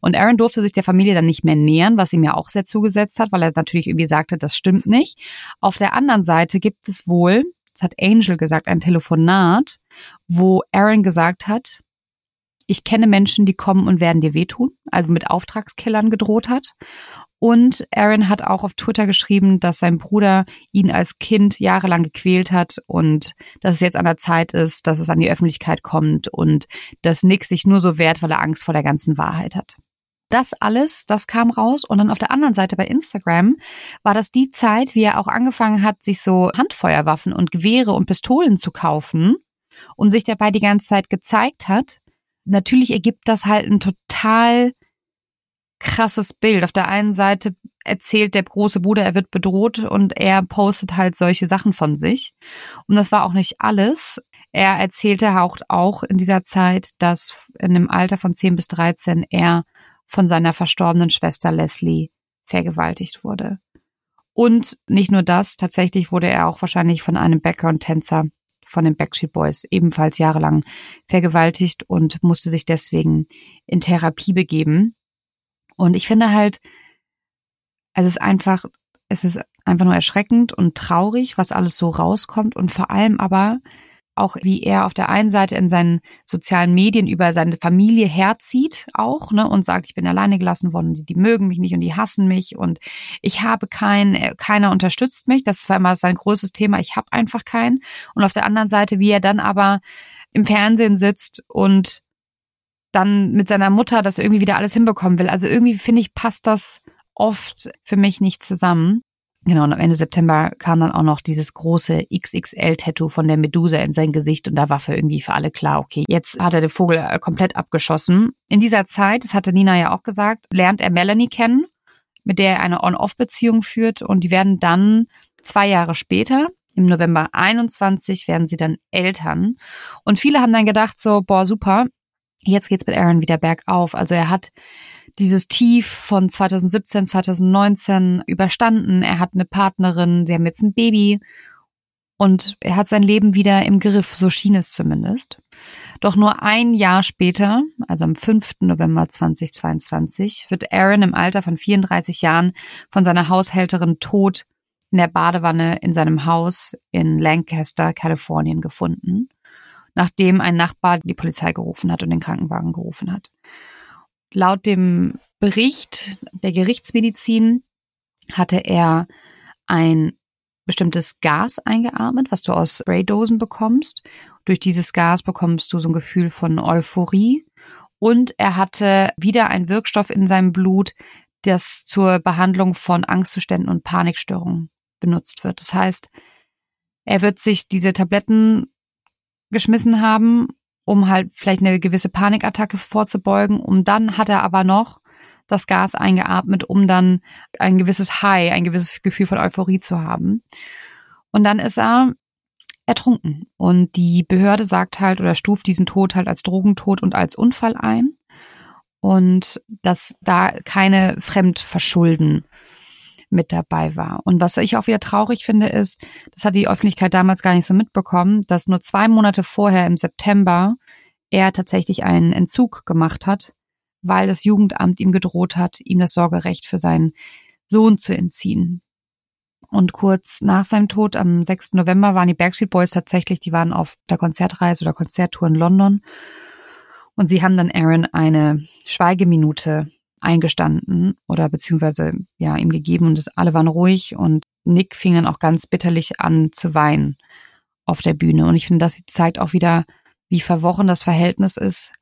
Und Aaron durfte sich der Familie dann nicht mehr nähern, was ihm ja auch sehr zugesetzt hat, weil er natürlich irgendwie sagte, das stimmt nicht. Auf der anderen Seite gibt es wohl das hat Angel gesagt, ein Telefonat, wo Aaron gesagt hat, ich kenne Menschen, die kommen und werden dir wehtun, also mit Auftragskillern gedroht hat. Und Aaron hat auch auf Twitter geschrieben, dass sein Bruder ihn als Kind jahrelang gequält hat und dass es jetzt an der Zeit ist, dass es an die Öffentlichkeit kommt und dass Nick sich nur so wehrt, weil er Angst vor der ganzen Wahrheit hat. Das alles, das kam raus. Und dann auf der anderen Seite bei Instagram war das die Zeit, wie er auch angefangen hat, sich so Handfeuerwaffen und Gewehre und Pistolen zu kaufen und sich dabei die ganze Zeit gezeigt hat. Natürlich ergibt das halt ein total krasses Bild. Auf der einen Seite erzählt der große Bruder, er wird bedroht und er postet halt solche Sachen von sich. Und das war auch nicht alles. Er erzählte auch, in dieser Zeit, dass in einem Alter von 10 bis 13 er von seiner verstorbenen Schwester Leslie vergewaltigt wurde. Und nicht nur das, tatsächlich wurde er auch wahrscheinlich von einem Background-Tänzer von den Backstreet Boys ebenfalls jahrelang vergewaltigt und musste sich deswegen in Therapie begeben. Und ich finde halt, es ist einfach, es ist einfach nur erschreckend und traurig, was alles so rauskommt und vor allem aber auch wie er auf der einen Seite in seinen sozialen Medien über seine Familie herzieht auch, ne, und sagt, ich bin alleine gelassen worden, die, die mögen mich nicht und die hassen mich und ich habe keinen, äh, keiner unterstützt mich. Das war immer sein größtes Thema. Ich habe einfach keinen. Und auf der anderen Seite, wie er dann aber im Fernsehen sitzt und dann mit seiner Mutter das irgendwie wieder alles hinbekommen will. Also irgendwie finde ich, passt das oft für mich nicht zusammen. Genau, und am Ende September kam dann auch noch dieses große XXL-Tattoo von der Medusa in sein Gesicht und da war für irgendwie für alle klar, okay, jetzt hat er den Vogel äh, komplett abgeschossen. In dieser Zeit, das hatte Nina ja auch gesagt, lernt er Melanie kennen, mit der er eine On-Off-Beziehung führt und die werden dann zwei Jahre später, im November 21, werden sie dann Eltern. Und viele haben dann gedacht so, boah, super, jetzt geht's mit Aaron wieder bergauf. Also er hat dieses Tief von 2017, 2019 überstanden. Er hat eine Partnerin, sie haben jetzt ein Baby und er hat sein Leben wieder im Griff, so schien es zumindest. Doch nur ein Jahr später, also am 5. November 2022, wird Aaron im Alter von 34 Jahren von seiner Haushälterin tot in der Badewanne in seinem Haus in Lancaster, Kalifornien gefunden, nachdem ein Nachbar die Polizei gerufen hat und den Krankenwagen gerufen hat. Laut dem Bericht der Gerichtsmedizin hatte er ein bestimmtes Gas eingeatmet, was du aus Spraydosen bekommst. Durch dieses Gas bekommst du so ein Gefühl von Euphorie. Und er hatte wieder einen Wirkstoff in seinem Blut, das zur Behandlung von Angstzuständen und Panikstörungen benutzt wird. Das heißt, er wird sich diese Tabletten geschmissen haben um halt vielleicht eine gewisse Panikattacke vorzubeugen. Und dann hat er aber noch das Gas eingeatmet, um dann ein gewisses High, ein gewisses Gefühl von Euphorie zu haben. Und dann ist er ertrunken. Und die Behörde sagt halt oder stuft diesen Tod halt als Drogentod und als Unfall ein. Und dass da keine Fremdverschulden mit dabei war. Und was ich auch wieder traurig finde, ist, das hat die Öffentlichkeit damals gar nicht so mitbekommen, dass nur zwei Monate vorher im September er tatsächlich einen Entzug gemacht hat, weil das Jugendamt ihm gedroht hat, ihm das Sorgerecht für seinen Sohn zu entziehen. Und kurz nach seinem Tod am 6. November waren die Backstreet Boys tatsächlich, die waren auf der Konzertreise oder Konzerttour in London. Und sie haben dann Aaron eine Schweigeminute eingestanden oder beziehungsweise ja ihm gegeben und es, alle waren ruhig und Nick fing dann auch ganz bitterlich an zu weinen auf der Bühne. Und ich finde, das zeigt auch wieder, wie verworren das Verhältnis ist,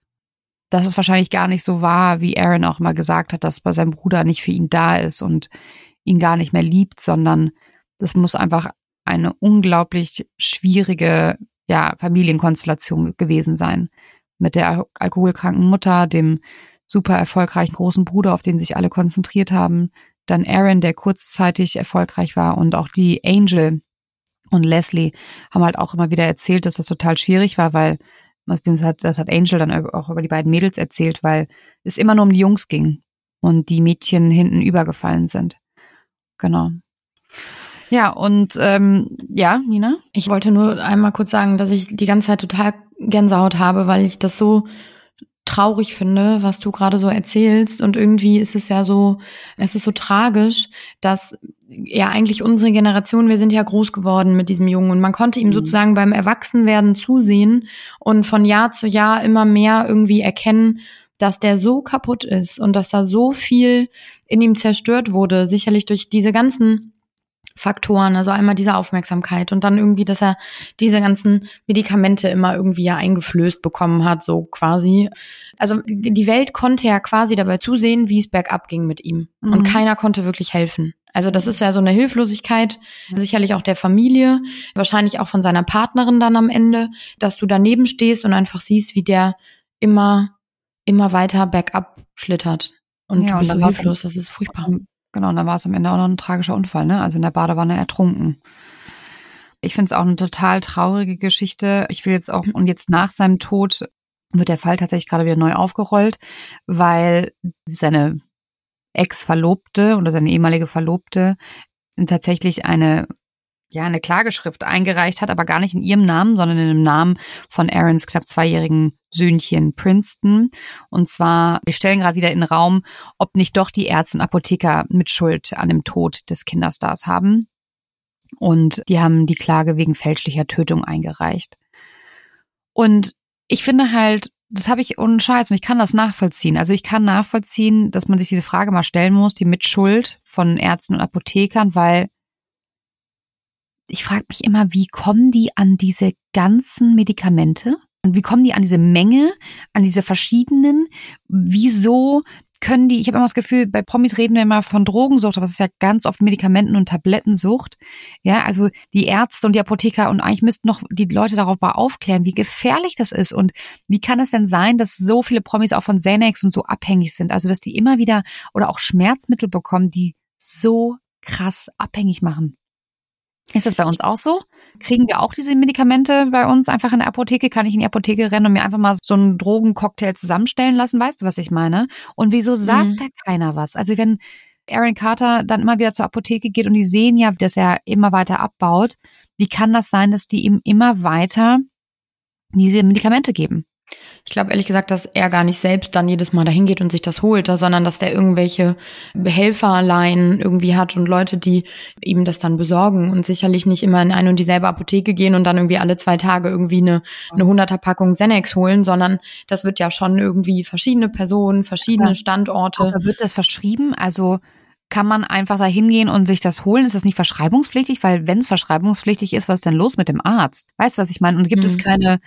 dass es wahrscheinlich gar nicht so war, wie Aaron auch mal gesagt hat, dass seinem Bruder nicht für ihn da ist und ihn gar nicht mehr liebt, sondern das muss einfach eine unglaublich schwierige ja, Familienkonstellation gewesen sein. Mit der alkoholkranken Mutter, dem super erfolgreichen großen Bruder, auf den sich alle konzentriert haben. Dann Aaron, der kurzzeitig erfolgreich war und auch die Angel und Leslie haben halt auch immer wieder erzählt, dass das total schwierig war, weil das hat, Angel dann auch über die beiden Mädels erzählt, weil es immer nur um die Jungs ging und die Mädchen hinten übergefallen sind. Genau. Ja, und ähm, ja, Nina?
Ich wollte nur einmal kurz sagen, dass ich die ganze Zeit total Gänsehaut habe, weil ich das so traurig finde, was du gerade so erzählst. Und irgendwie ist es ja so, es ist so tragisch, dass ja eigentlich unsere Generation, wir sind ja groß geworden mit diesem Jungen und man konnte ihm mhm. sozusagen beim Erwachsenwerden zusehen und von Jahr zu Jahr immer mehr irgendwie erkennen, dass der so kaputt ist und dass da so viel in ihm zerstört wurde, sicherlich durch diese ganzen Faktoren, also einmal diese Aufmerksamkeit und dann irgendwie, dass er diese ganzen Medikamente immer irgendwie ja eingeflößt bekommen hat, so quasi. Also die Welt konnte ja quasi dabei zusehen, wie es bergab ging mit ihm. Mhm. Und keiner konnte wirklich helfen. Also das ist ja so eine Hilflosigkeit, sicherlich auch der Familie, wahrscheinlich auch von seiner Partnerin dann am Ende, dass du daneben stehst und einfach siehst, wie der immer, immer weiter bergab schlittert. Und ja, du bist und so hilflos, das ist furchtbar.
Genau, und dann war es am Ende auch noch ein tragischer Unfall, ne? Also in der Badewanne ertrunken. Ich finde es auch eine total traurige Geschichte. Ich will jetzt auch, und jetzt nach seinem Tod wird der Fall tatsächlich gerade wieder neu aufgerollt, weil seine Ex-Verlobte oder seine ehemalige Verlobte tatsächlich eine ja, eine Klageschrift eingereicht hat, aber gar nicht in ihrem Namen, sondern in dem Namen von Aarons knapp zweijährigen Söhnchen Princeton. Und zwar, wir stellen gerade wieder in den Raum, ob nicht doch die Ärzte und Apotheker mit Schuld an dem Tod des Kinderstars haben. Und die haben die Klage wegen fälschlicher Tötung eingereicht. Und ich finde halt, das habe ich ohne Scheiß und ich kann das nachvollziehen. Also ich kann nachvollziehen, dass man sich diese Frage mal stellen muss, die Mitschuld von Ärzten und Apothekern, weil ich frage mich immer, wie kommen die an diese ganzen Medikamente? Und wie kommen die an diese Menge, an diese verschiedenen? Wieso können die, ich habe immer das Gefühl, bei Promis reden wir immer von Drogensucht, aber es ist ja ganz oft Medikamenten- und Tablettensucht. Ja, also die Ärzte und die Apotheker und eigentlich müssten noch die Leute darüber aufklären, wie gefährlich das ist und wie kann es denn sein, dass so viele Promis auch von Xanax und so abhängig sind? Also, dass die immer wieder oder auch Schmerzmittel bekommen, die so krass abhängig machen. Ist das bei uns auch so? Kriegen wir auch diese Medikamente bei uns einfach in der Apotheke? Kann ich in die Apotheke rennen und mir einfach mal so einen Drogencocktail zusammenstellen lassen? Weißt du, was ich meine? Und wieso sagt mhm. da keiner was? Also wenn Aaron Carter dann immer wieder zur Apotheke geht und die sehen ja, dass er immer weiter abbaut, wie kann das sein, dass die ihm immer weiter diese Medikamente geben?
Ich glaube ehrlich gesagt, dass er gar nicht selbst dann jedes Mal dahin geht und sich das holt, sondern dass der irgendwelche Helferlein irgendwie hat und Leute, die ihm das dann besorgen und sicherlich nicht immer in eine und dieselbe Apotheke gehen und dann irgendwie alle zwei Tage irgendwie eine, eine hunderter Packung Xanax holen, sondern das wird ja schon irgendwie verschiedene Personen, verschiedene Standorte.
Aber wird das verschrieben? Also kann man einfach da hingehen und sich das holen? Ist das nicht verschreibungspflichtig? Weil wenn es verschreibungspflichtig ist, was ist denn los mit dem Arzt? Weißt du, was ich meine? Und gibt mhm. es keine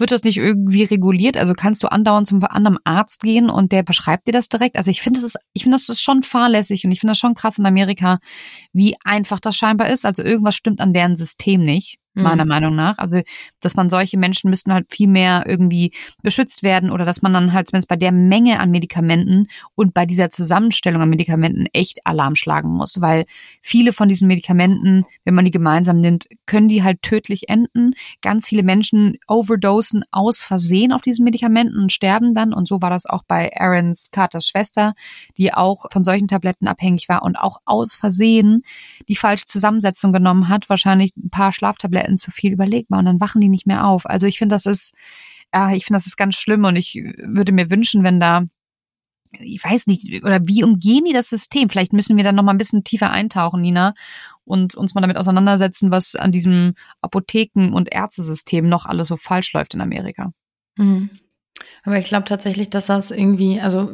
wird das nicht irgendwie reguliert? Also kannst du andauernd zum anderen Arzt gehen und der beschreibt dir das direkt? Also ich finde, das ist, ich finde, das ist schon fahrlässig und ich finde das schon krass in Amerika, wie einfach das scheinbar ist. Also irgendwas stimmt an deren System nicht meiner mhm. Meinung nach. Also, dass man solche Menschen müssten halt viel mehr irgendwie beschützt werden oder dass man dann halt zumindest bei der Menge an Medikamenten und bei dieser Zusammenstellung an Medikamenten echt Alarm schlagen muss, weil viele von diesen Medikamenten, wenn man die gemeinsam nimmt, können die halt tödlich enden. Ganz viele Menschen overdosen aus Versehen auf diesen Medikamenten und sterben dann und so war das auch bei Aarons Carters Schwester, die auch von solchen Tabletten abhängig war und auch aus Versehen die falsche Zusammensetzung genommen hat, wahrscheinlich ein paar Schlaftabletten Tabletten zu viel überlegbar und dann wachen die nicht mehr auf. Also ich finde, das ist, ja, ich finde, das ist ganz schlimm und ich würde mir wünschen, wenn da ich weiß nicht, oder wie umgehen die das System? Vielleicht müssen wir dann noch mal ein bisschen tiefer eintauchen, Nina, und uns mal damit auseinandersetzen, was an diesem Apotheken- und Ärztesystem noch alles so falsch läuft in Amerika.
Mhm. Aber ich glaube tatsächlich, dass das irgendwie, also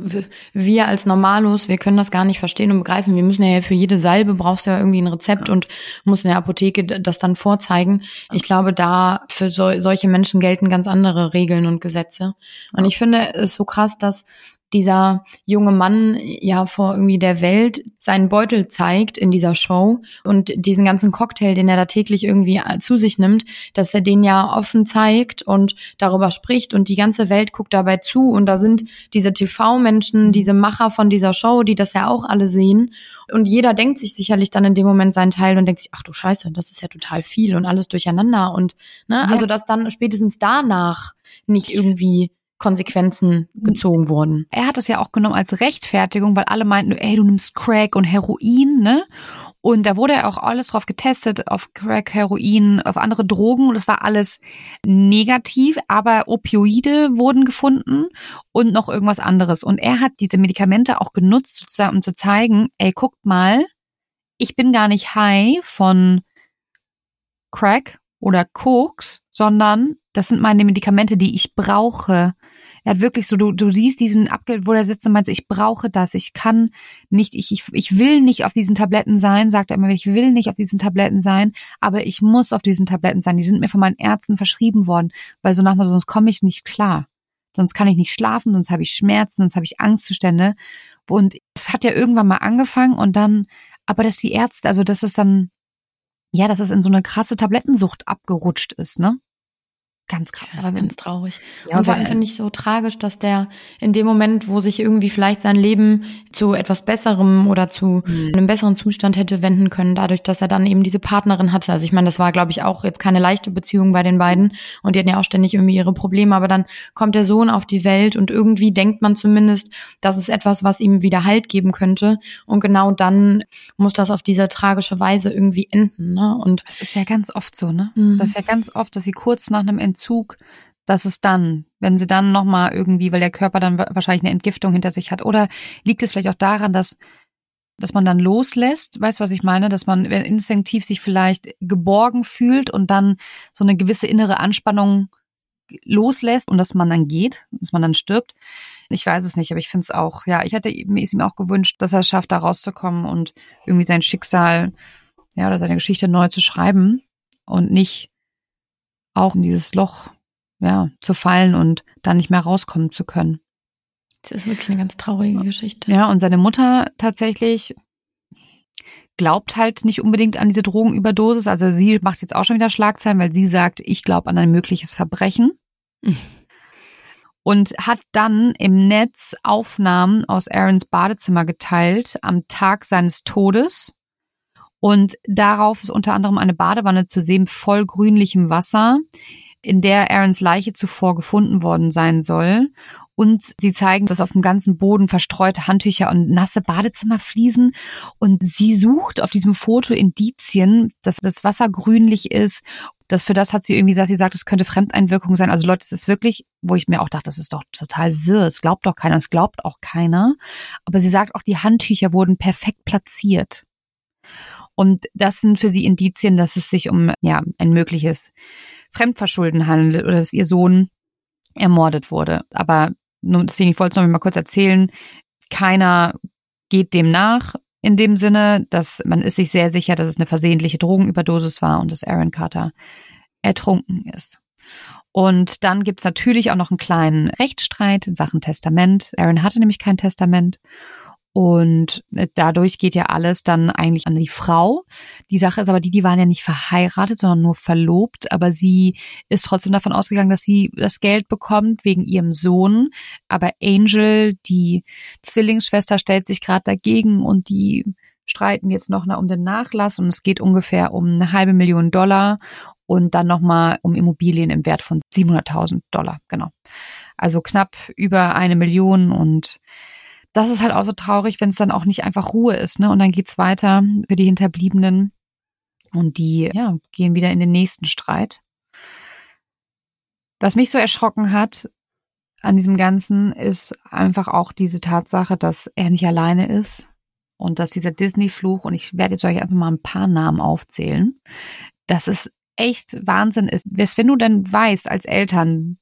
wir als Normalos, wir können das gar nicht verstehen und begreifen. Wir müssen ja für jede Salbe brauchst du ja irgendwie ein Rezept und musst in der Apotheke das dann vorzeigen. Ich glaube, da für so, solche Menschen gelten ganz andere Regeln und Gesetze. Und ich finde es so krass, dass dieser junge Mann ja vor irgendwie der Welt seinen Beutel zeigt in dieser Show und diesen ganzen Cocktail, den er da täglich irgendwie äh, zu sich nimmt, dass er den ja offen zeigt und darüber spricht und die ganze Welt guckt dabei zu. Und da sind diese TV-Menschen, diese Macher von dieser Show, die das ja auch alle sehen. Und jeder denkt sich sicherlich dann in dem Moment seinen Teil und denkt sich, ach du Scheiße, das ist ja total viel und alles durcheinander und ne, ja. also dass dann spätestens danach nicht irgendwie Konsequenzen gezogen wurden.
Er hat das ja auch genommen als Rechtfertigung, weil alle meinten, ey, du nimmst Crack und Heroin, ne? Und da wurde ja auch alles drauf getestet, auf Crack, Heroin, auf andere Drogen. Und das war alles negativ, aber Opioide wurden gefunden und noch irgendwas anderes. Und er hat diese Medikamente auch genutzt, um zu zeigen, ey, guckt mal, ich bin gar nicht high von Crack oder Koks, sondern das sind meine Medikamente, die ich brauche. Er hat wirklich so, du, du siehst diesen Abgeld, wo er sitzt und meint so, ich brauche das, ich kann nicht, ich, ich, ich will nicht auf diesen Tabletten sein, sagt er immer, ich will nicht auf diesen Tabletten sein, aber ich muss auf diesen Tabletten sein. Die sind mir von meinen Ärzten verschrieben worden, weil so nach mir, sonst komme ich nicht klar. Sonst kann ich nicht schlafen, sonst habe ich Schmerzen, sonst habe ich Angstzustände. Und es hat ja irgendwann mal angefangen und dann, aber dass die Ärzte, also dass es dann, ja, dass es in so eine krasse Tablettensucht abgerutscht ist, ne? Ganz krass.
Ja, aber ganz traurig. Ja, und vor allem finde ich so tragisch, dass der in dem Moment, wo sich irgendwie vielleicht sein Leben zu etwas Besserem oder zu mhm. einem besseren Zustand hätte wenden können, dadurch, dass er dann eben diese Partnerin hatte. Also ich meine, das war, glaube ich, auch jetzt keine leichte Beziehung bei den beiden und die hatten ja auch ständig irgendwie ihre Probleme, aber dann kommt der Sohn auf die Welt und irgendwie denkt man zumindest, das ist etwas, was ihm wieder Halt geben könnte. Und genau dann muss das auf diese tragische Weise irgendwie enden. Ne? Und
das ist ja ganz oft so, ne? Mhm. Das ist ja ganz oft, dass sie kurz nach einem Entzug, dass es dann, wenn sie dann nochmal irgendwie, weil der Körper dann wahrscheinlich eine Entgiftung hinter sich hat, oder liegt es vielleicht auch daran, dass dass man dann loslässt, weißt du, was ich meine, dass man instinktiv sich vielleicht geborgen fühlt und dann so eine gewisse innere Anspannung loslässt und dass man dann geht, dass man dann stirbt. Ich weiß es nicht, aber ich finde es auch, ja, ich hätte mir ist ihm auch gewünscht, dass er es schafft, da rauszukommen und irgendwie sein Schicksal, ja, oder seine Geschichte neu zu schreiben und nicht auch in dieses Loch ja, zu fallen und da nicht mehr rauskommen zu können.
Das ist wirklich eine ganz traurige Geschichte.
Ja, und seine Mutter tatsächlich glaubt halt nicht unbedingt an diese Drogenüberdosis. Also sie macht jetzt auch schon wieder Schlagzeilen, weil sie sagt, ich glaube an ein mögliches Verbrechen. Mhm. Und hat dann im Netz Aufnahmen aus Aarons Badezimmer geteilt am Tag seines Todes. Und darauf ist unter anderem eine Badewanne zu sehen, voll grünlichem Wasser, in der Aarons Leiche zuvor gefunden worden sein soll. Und sie zeigen, dass auf dem ganzen Boden verstreute Handtücher und nasse Badezimmerfliesen. Und sie sucht auf diesem Foto Indizien, dass das Wasser grünlich ist. Das für das hat sie irgendwie gesagt, sie sagt, es könnte Fremdeinwirkung sein. Also Leute, es ist wirklich, wo ich mir auch dachte, das ist doch total wirr. Es glaubt doch keiner, es glaubt auch keiner. Aber sie sagt auch, die Handtücher wurden perfekt platziert. Und das sind für sie Indizien, dass es sich um ja ein mögliches Fremdverschulden handelt oder dass ihr Sohn ermordet wurde. Aber nur deswegen, ich wollte es noch mal kurz erzählen, keiner geht dem nach in dem Sinne, dass man ist sich sehr sicher, dass es eine versehentliche Drogenüberdosis war und dass Aaron Carter ertrunken ist. Und dann gibt's natürlich auch noch einen kleinen Rechtsstreit in Sachen Testament. Aaron hatte nämlich kein Testament. Und äh, dadurch geht ja alles dann eigentlich an die Frau. Die Sache ist aber die, die waren ja nicht verheiratet, sondern nur verlobt. Aber sie ist trotzdem davon ausgegangen, dass sie das Geld bekommt wegen ihrem Sohn. Aber Angel, die Zwillingsschwester, stellt sich gerade dagegen und die streiten jetzt noch um den Nachlass und es geht ungefähr um eine halbe Million Dollar und dann nochmal um Immobilien im Wert von 700.000 Dollar. Genau. Also knapp über eine Million und das ist halt auch so traurig, wenn es dann auch nicht einfach Ruhe ist, ne? Und dann geht's weiter für die Hinterbliebenen und die ja, gehen wieder in den nächsten Streit. Was mich so erschrocken hat an diesem Ganzen ist einfach auch diese Tatsache, dass er nicht alleine ist und dass dieser Disney-Fluch, und ich werde jetzt euch einfach mal ein paar Namen aufzählen, dass es echt Wahnsinn ist. Wenn du dann weißt als Eltern,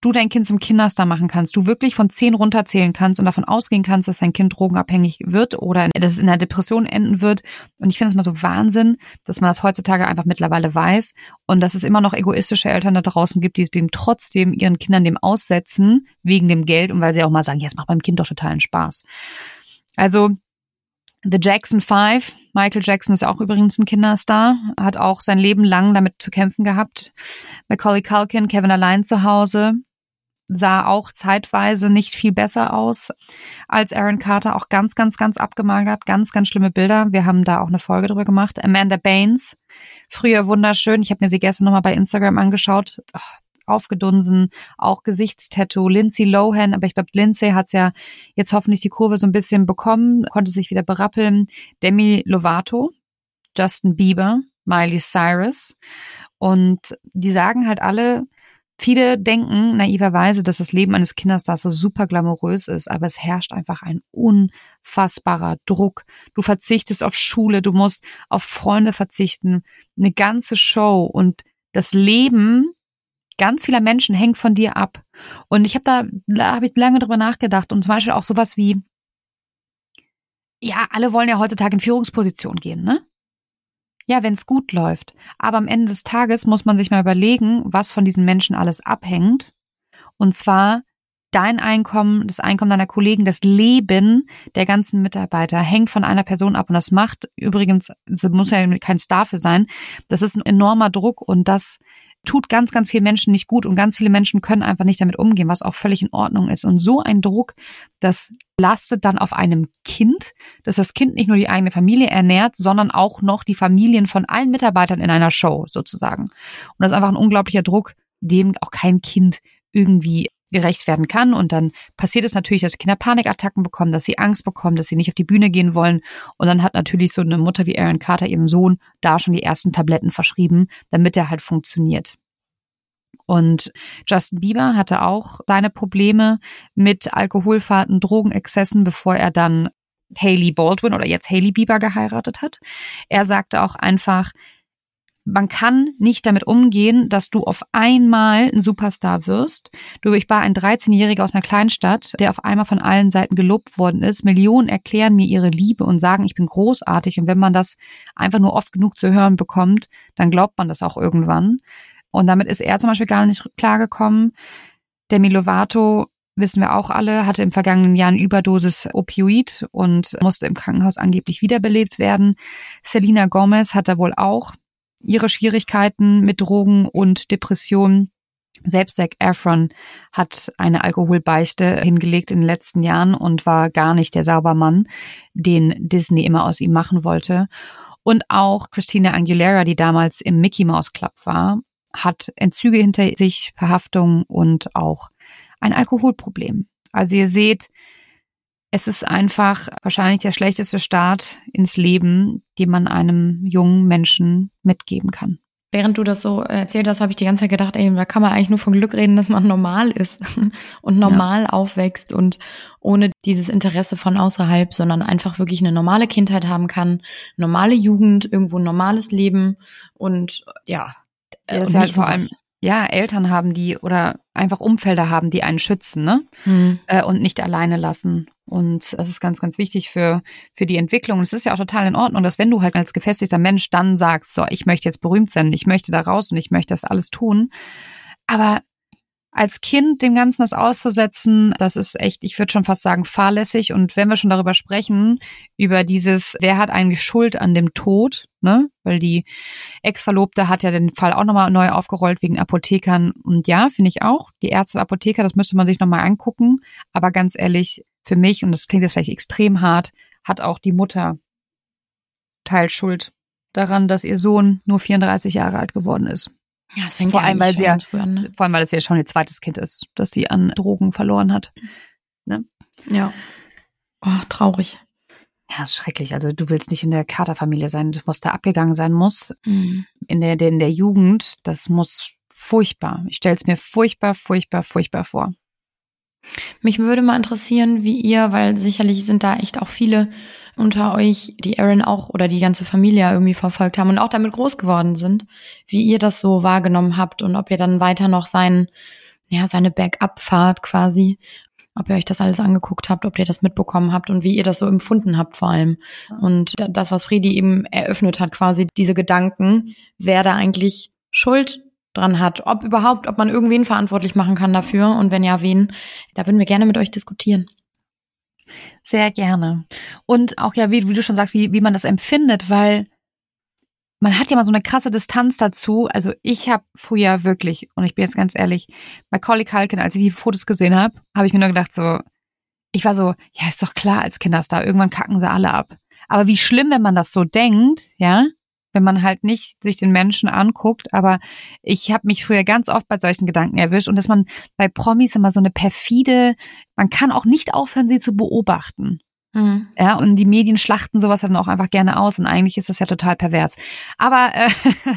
du dein Kind zum Kinderstar machen kannst, du wirklich von zehn runterzählen kannst und davon ausgehen kannst, dass dein Kind drogenabhängig wird oder dass es in einer Depression enden wird. Und ich finde es mal so Wahnsinn, dass man das heutzutage einfach mittlerweile weiß und dass es immer noch egoistische Eltern da draußen gibt, die es dem trotzdem ihren Kindern dem aussetzen, wegen dem Geld und weil sie auch mal sagen, ja, es macht beim Kind doch totalen Spaß. Also The Jackson Five, Michael Jackson ist auch übrigens ein Kinderstar, hat auch sein Leben lang damit zu kämpfen gehabt. Macaulay Culkin, Kevin allein zu Hause, sah auch zeitweise nicht viel besser aus als Aaron Carter, auch ganz, ganz, ganz abgemagert, ganz, ganz schlimme Bilder. Wir haben da auch eine Folge drüber gemacht. Amanda Baines, früher wunderschön. Ich habe mir sie gestern nochmal bei Instagram angeschaut. Oh, aufgedunsen, auch Gesichtstattoo. Lindsay Lohan, aber ich glaube, Lindsay hat's ja jetzt hoffentlich die Kurve so ein bisschen bekommen, konnte sich wieder berappeln. Demi Lovato, Justin Bieber, Miley Cyrus. Und die sagen halt alle, Viele denken naiverweise, dass das Leben eines Kinderstars so super glamourös ist, aber es herrscht einfach ein unfassbarer Druck. Du verzichtest auf Schule, du musst auf Freunde verzichten, eine ganze Show und das Leben ganz vieler Menschen hängt von dir ab. Und ich habe da, da habe ich lange drüber nachgedacht und zum Beispiel auch sowas wie, ja, alle wollen ja heutzutage in Führungsposition gehen, ne? Ja, wenn es gut läuft. Aber am Ende des Tages muss man sich mal überlegen, was von diesen Menschen alles abhängt. Und zwar dein Einkommen, das Einkommen deiner Kollegen, das Leben der ganzen Mitarbeiter hängt von einer Person ab. Und das macht übrigens, das muss ja kein Star für sein, das ist ein enormer Druck und das tut ganz, ganz vielen Menschen nicht gut und ganz viele Menschen können einfach nicht damit umgehen, was auch völlig in Ordnung ist. Und so ein Druck, das lastet dann auf einem Kind, dass das Kind nicht nur die eigene Familie ernährt, sondern auch noch die Familien von allen Mitarbeitern in einer Show sozusagen. Und das ist einfach ein unglaublicher Druck, dem auch kein Kind irgendwie gerecht werden kann. Und dann passiert es natürlich, dass Kinder Panikattacken bekommen, dass sie Angst bekommen, dass sie nicht auf die Bühne gehen wollen. Und dann hat natürlich so eine Mutter wie Aaron Carter ihrem Sohn da schon die ersten Tabletten verschrieben, damit er halt funktioniert. Und Justin Bieber hatte auch seine Probleme mit Alkoholfahrten, Drogenexzessen, bevor er dann Haley Baldwin oder jetzt Haley Bieber geheiratet hat. Er sagte auch einfach, man kann nicht damit umgehen, dass du auf einmal ein Superstar wirst. Du, ich war ein 13-Jähriger aus einer Kleinstadt, der auf einmal von allen Seiten gelobt worden ist. Millionen erklären mir ihre Liebe und sagen, ich bin großartig. Und wenn man das einfach nur oft genug zu hören bekommt, dann glaubt man das auch irgendwann. Und damit ist er zum Beispiel gar nicht klargekommen. Demi Lovato wissen wir auch alle, hatte im vergangenen Jahr eine Überdosis Opioid und musste im Krankenhaus angeblich wiederbelebt werden. Selena Gomez hatte wohl auch ihre Schwierigkeiten mit Drogen und Depressionen. Selbst Zac Efron hat eine Alkoholbeichte hingelegt in den letzten Jahren und war gar nicht der Saubermann, den Disney immer aus ihm machen wollte. Und auch Christina Aguilera, die damals im Mickey Mouse Club war, hat Entzüge hinter sich, Verhaftung und auch ein Alkoholproblem. Also ihr seht, es ist einfach wahrscheinlich der schlechteste Start ins Leben, den man einem jungen Menschen mitgeben kann.
Während du das so erzählt hast, habe ich die ganze Zeit gedacht, ey, da kann man eigentlich nur von Glück reden, dass man normal ist und normal ja. aufwächst und ohne dieses Interesse von außerhalb, sondern einfach wirklich eine normale Kindheit haben kann, normale Jugend, irgendwo ein normales Leben und ja,
ja das halt vor allem ja, Eltern haben die oder einfach Umfelder haben, die einen schützen, ne? Mhm. Äh, und nicht alleine lassen. Und das ist ganz, ganz wichtig für, für die Entwicklung. Und es ist ja auch total in Ordnung, dass wenn du halt als gefestigter Mensch dann sagst, so, ich möchte jetzt berühmt sein, ich möchte da raus und ich möchte das alles tun. Aber als Kind dem Ganzen das auszusetzen, das ist echt, ich würde schon fast sagen, fahrlässig. Und wenn wir schon darüber sprechen, über dieses, wer hat eigentlich Schuld an dem Tod, ne? Weil die Ex-Verlobte hat ja den Fall auch nochmal neu aufgerollt wegen Apothekern. Und ja, finde ich auch, die Ärzte und Apotheker, das müsste man sich nochmal angucken. Aber ganz ehrlich, für mich, und das klingt jetzt vielleicht extrem hart, hat auch die Mutter Teilschuld daran, dass ihr Sohn nur 34 Jahre alt geworden ist.
Ja, das fängt
vor
ja
allem, weil sie ja,
an, ne?
vor allem, weil es ja schon ihr zweites Kind ist, dass sie an Drogen verloren hat. Ne?
Ja. Oh, traurig.
Ja, ist schrecklich. Also du willst nicht in der Katerfamilie sein, was da abgegangen sein muss.
Mhm.
In der, in der Jugend, das muss furchtbar. Ich stelle es mir furchtbar, furchtbar, furchtbar vor.
Mich würde mal interessieren, wie ihr, weil sicherlich sind da echt auch viele unter euch, die Aaron auch oder die ganze Familie irgendwie verfolgt haben und auch damit groß geworden sind, wie ihr das so wahrgenommen habt und ob ihr dann weiter noch sein, ja, seine Backup-Fahrt quasi, ob ihr euch das alles angeguckt habt, ob ihr das mitbekommen habt und wie ihr das so empfunden habt vor allem. Und das, was Friedi eben eröffnet hat, quasi diese Gedanken, wer da eigentlich Schuld dran hat, ob überhaupt, ob man irgendwen verantwortlich machen kann dafür und wenn ja, wen, da würden wir gerne mit euch diskutieren.
Sehr gerne. Und auch ja, wie, wie du schon sagst, wie, wie man das empfindet, weil man hat ja mal so eine krasse Distanz dazu. Also ich habe früher wirklich, und ich bin jetzt ganz ehrlich, bei Collie Culkin, als ich die Fotos gesehen habe, habe ich mir nur gedacht, so, ich war so, ja, ist doch klar als Kinderstar, irgendwann kacken sie alle ab. Aber wie schlimm, wenn man das so denkt, ja, wenn man halt nicht sich den Menschen anguckt. Aber ich habe mich früher ganz oft bei solchen Gedanken erwischt und dass man bei Promis immer so eine perfide, man kann auch nicht aufhören, sie zu beobachten. Mhm. Ja, und die Medien schlachten sowas dann auch einfach gerne aus und eigentlich ist das ja total pervers. Aber äh,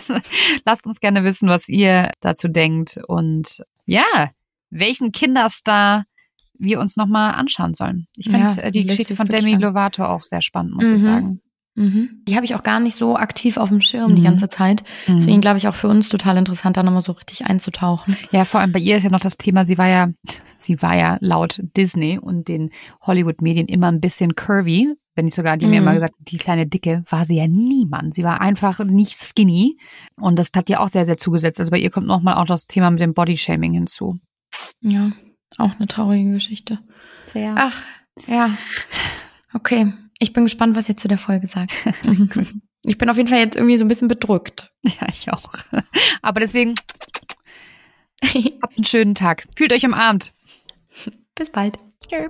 lasst uns gerne wissen, was ihr dazu denkt und ja, welchen Kinderstar wir uns nochmal anschauen sollen. Ich finde ja, äh, die Geschichte von Demi Lovato auch sehr spannend, muss mhm. ich sagen.
Mhm. Die habe ich auch gar nicht so aktiv auf dem Schirm mhm. die ganze Zeit. Mhm. Deswegen glaube ich auch für uns total interessant, da nochmal so richtig einzutauchen.
Ja, vor allem bei ihr ist ja noch das Thema, sie war ja, sie war ja laut Disney und den Hollywood-Medien immer ein bisschen curvy. Wenn nicht sogar, die mhm. mir immer gesagt, die kleine Dicke war sie ja niemand. Sie war einfach nicht skinny. Und das hat ihr auch sehr, sehr zugesetzt. Also bei ihr kommt nochmal auch das Thema mit dem Bodyshaming hinzu.
Ja, auch eine traurige Geschichte.
Sehr.
Ach, ja. Okay. Ich bin gespannt, was ihr zu der Folge sagt. ich bin auf jeden Fall jetzt irgendwie so ein bisschen bedrückt.
Ja, ich auch. Aber deswegen Habt einen schönen Tag. Fühlt euch umarmt.
Bis bald. Tschö.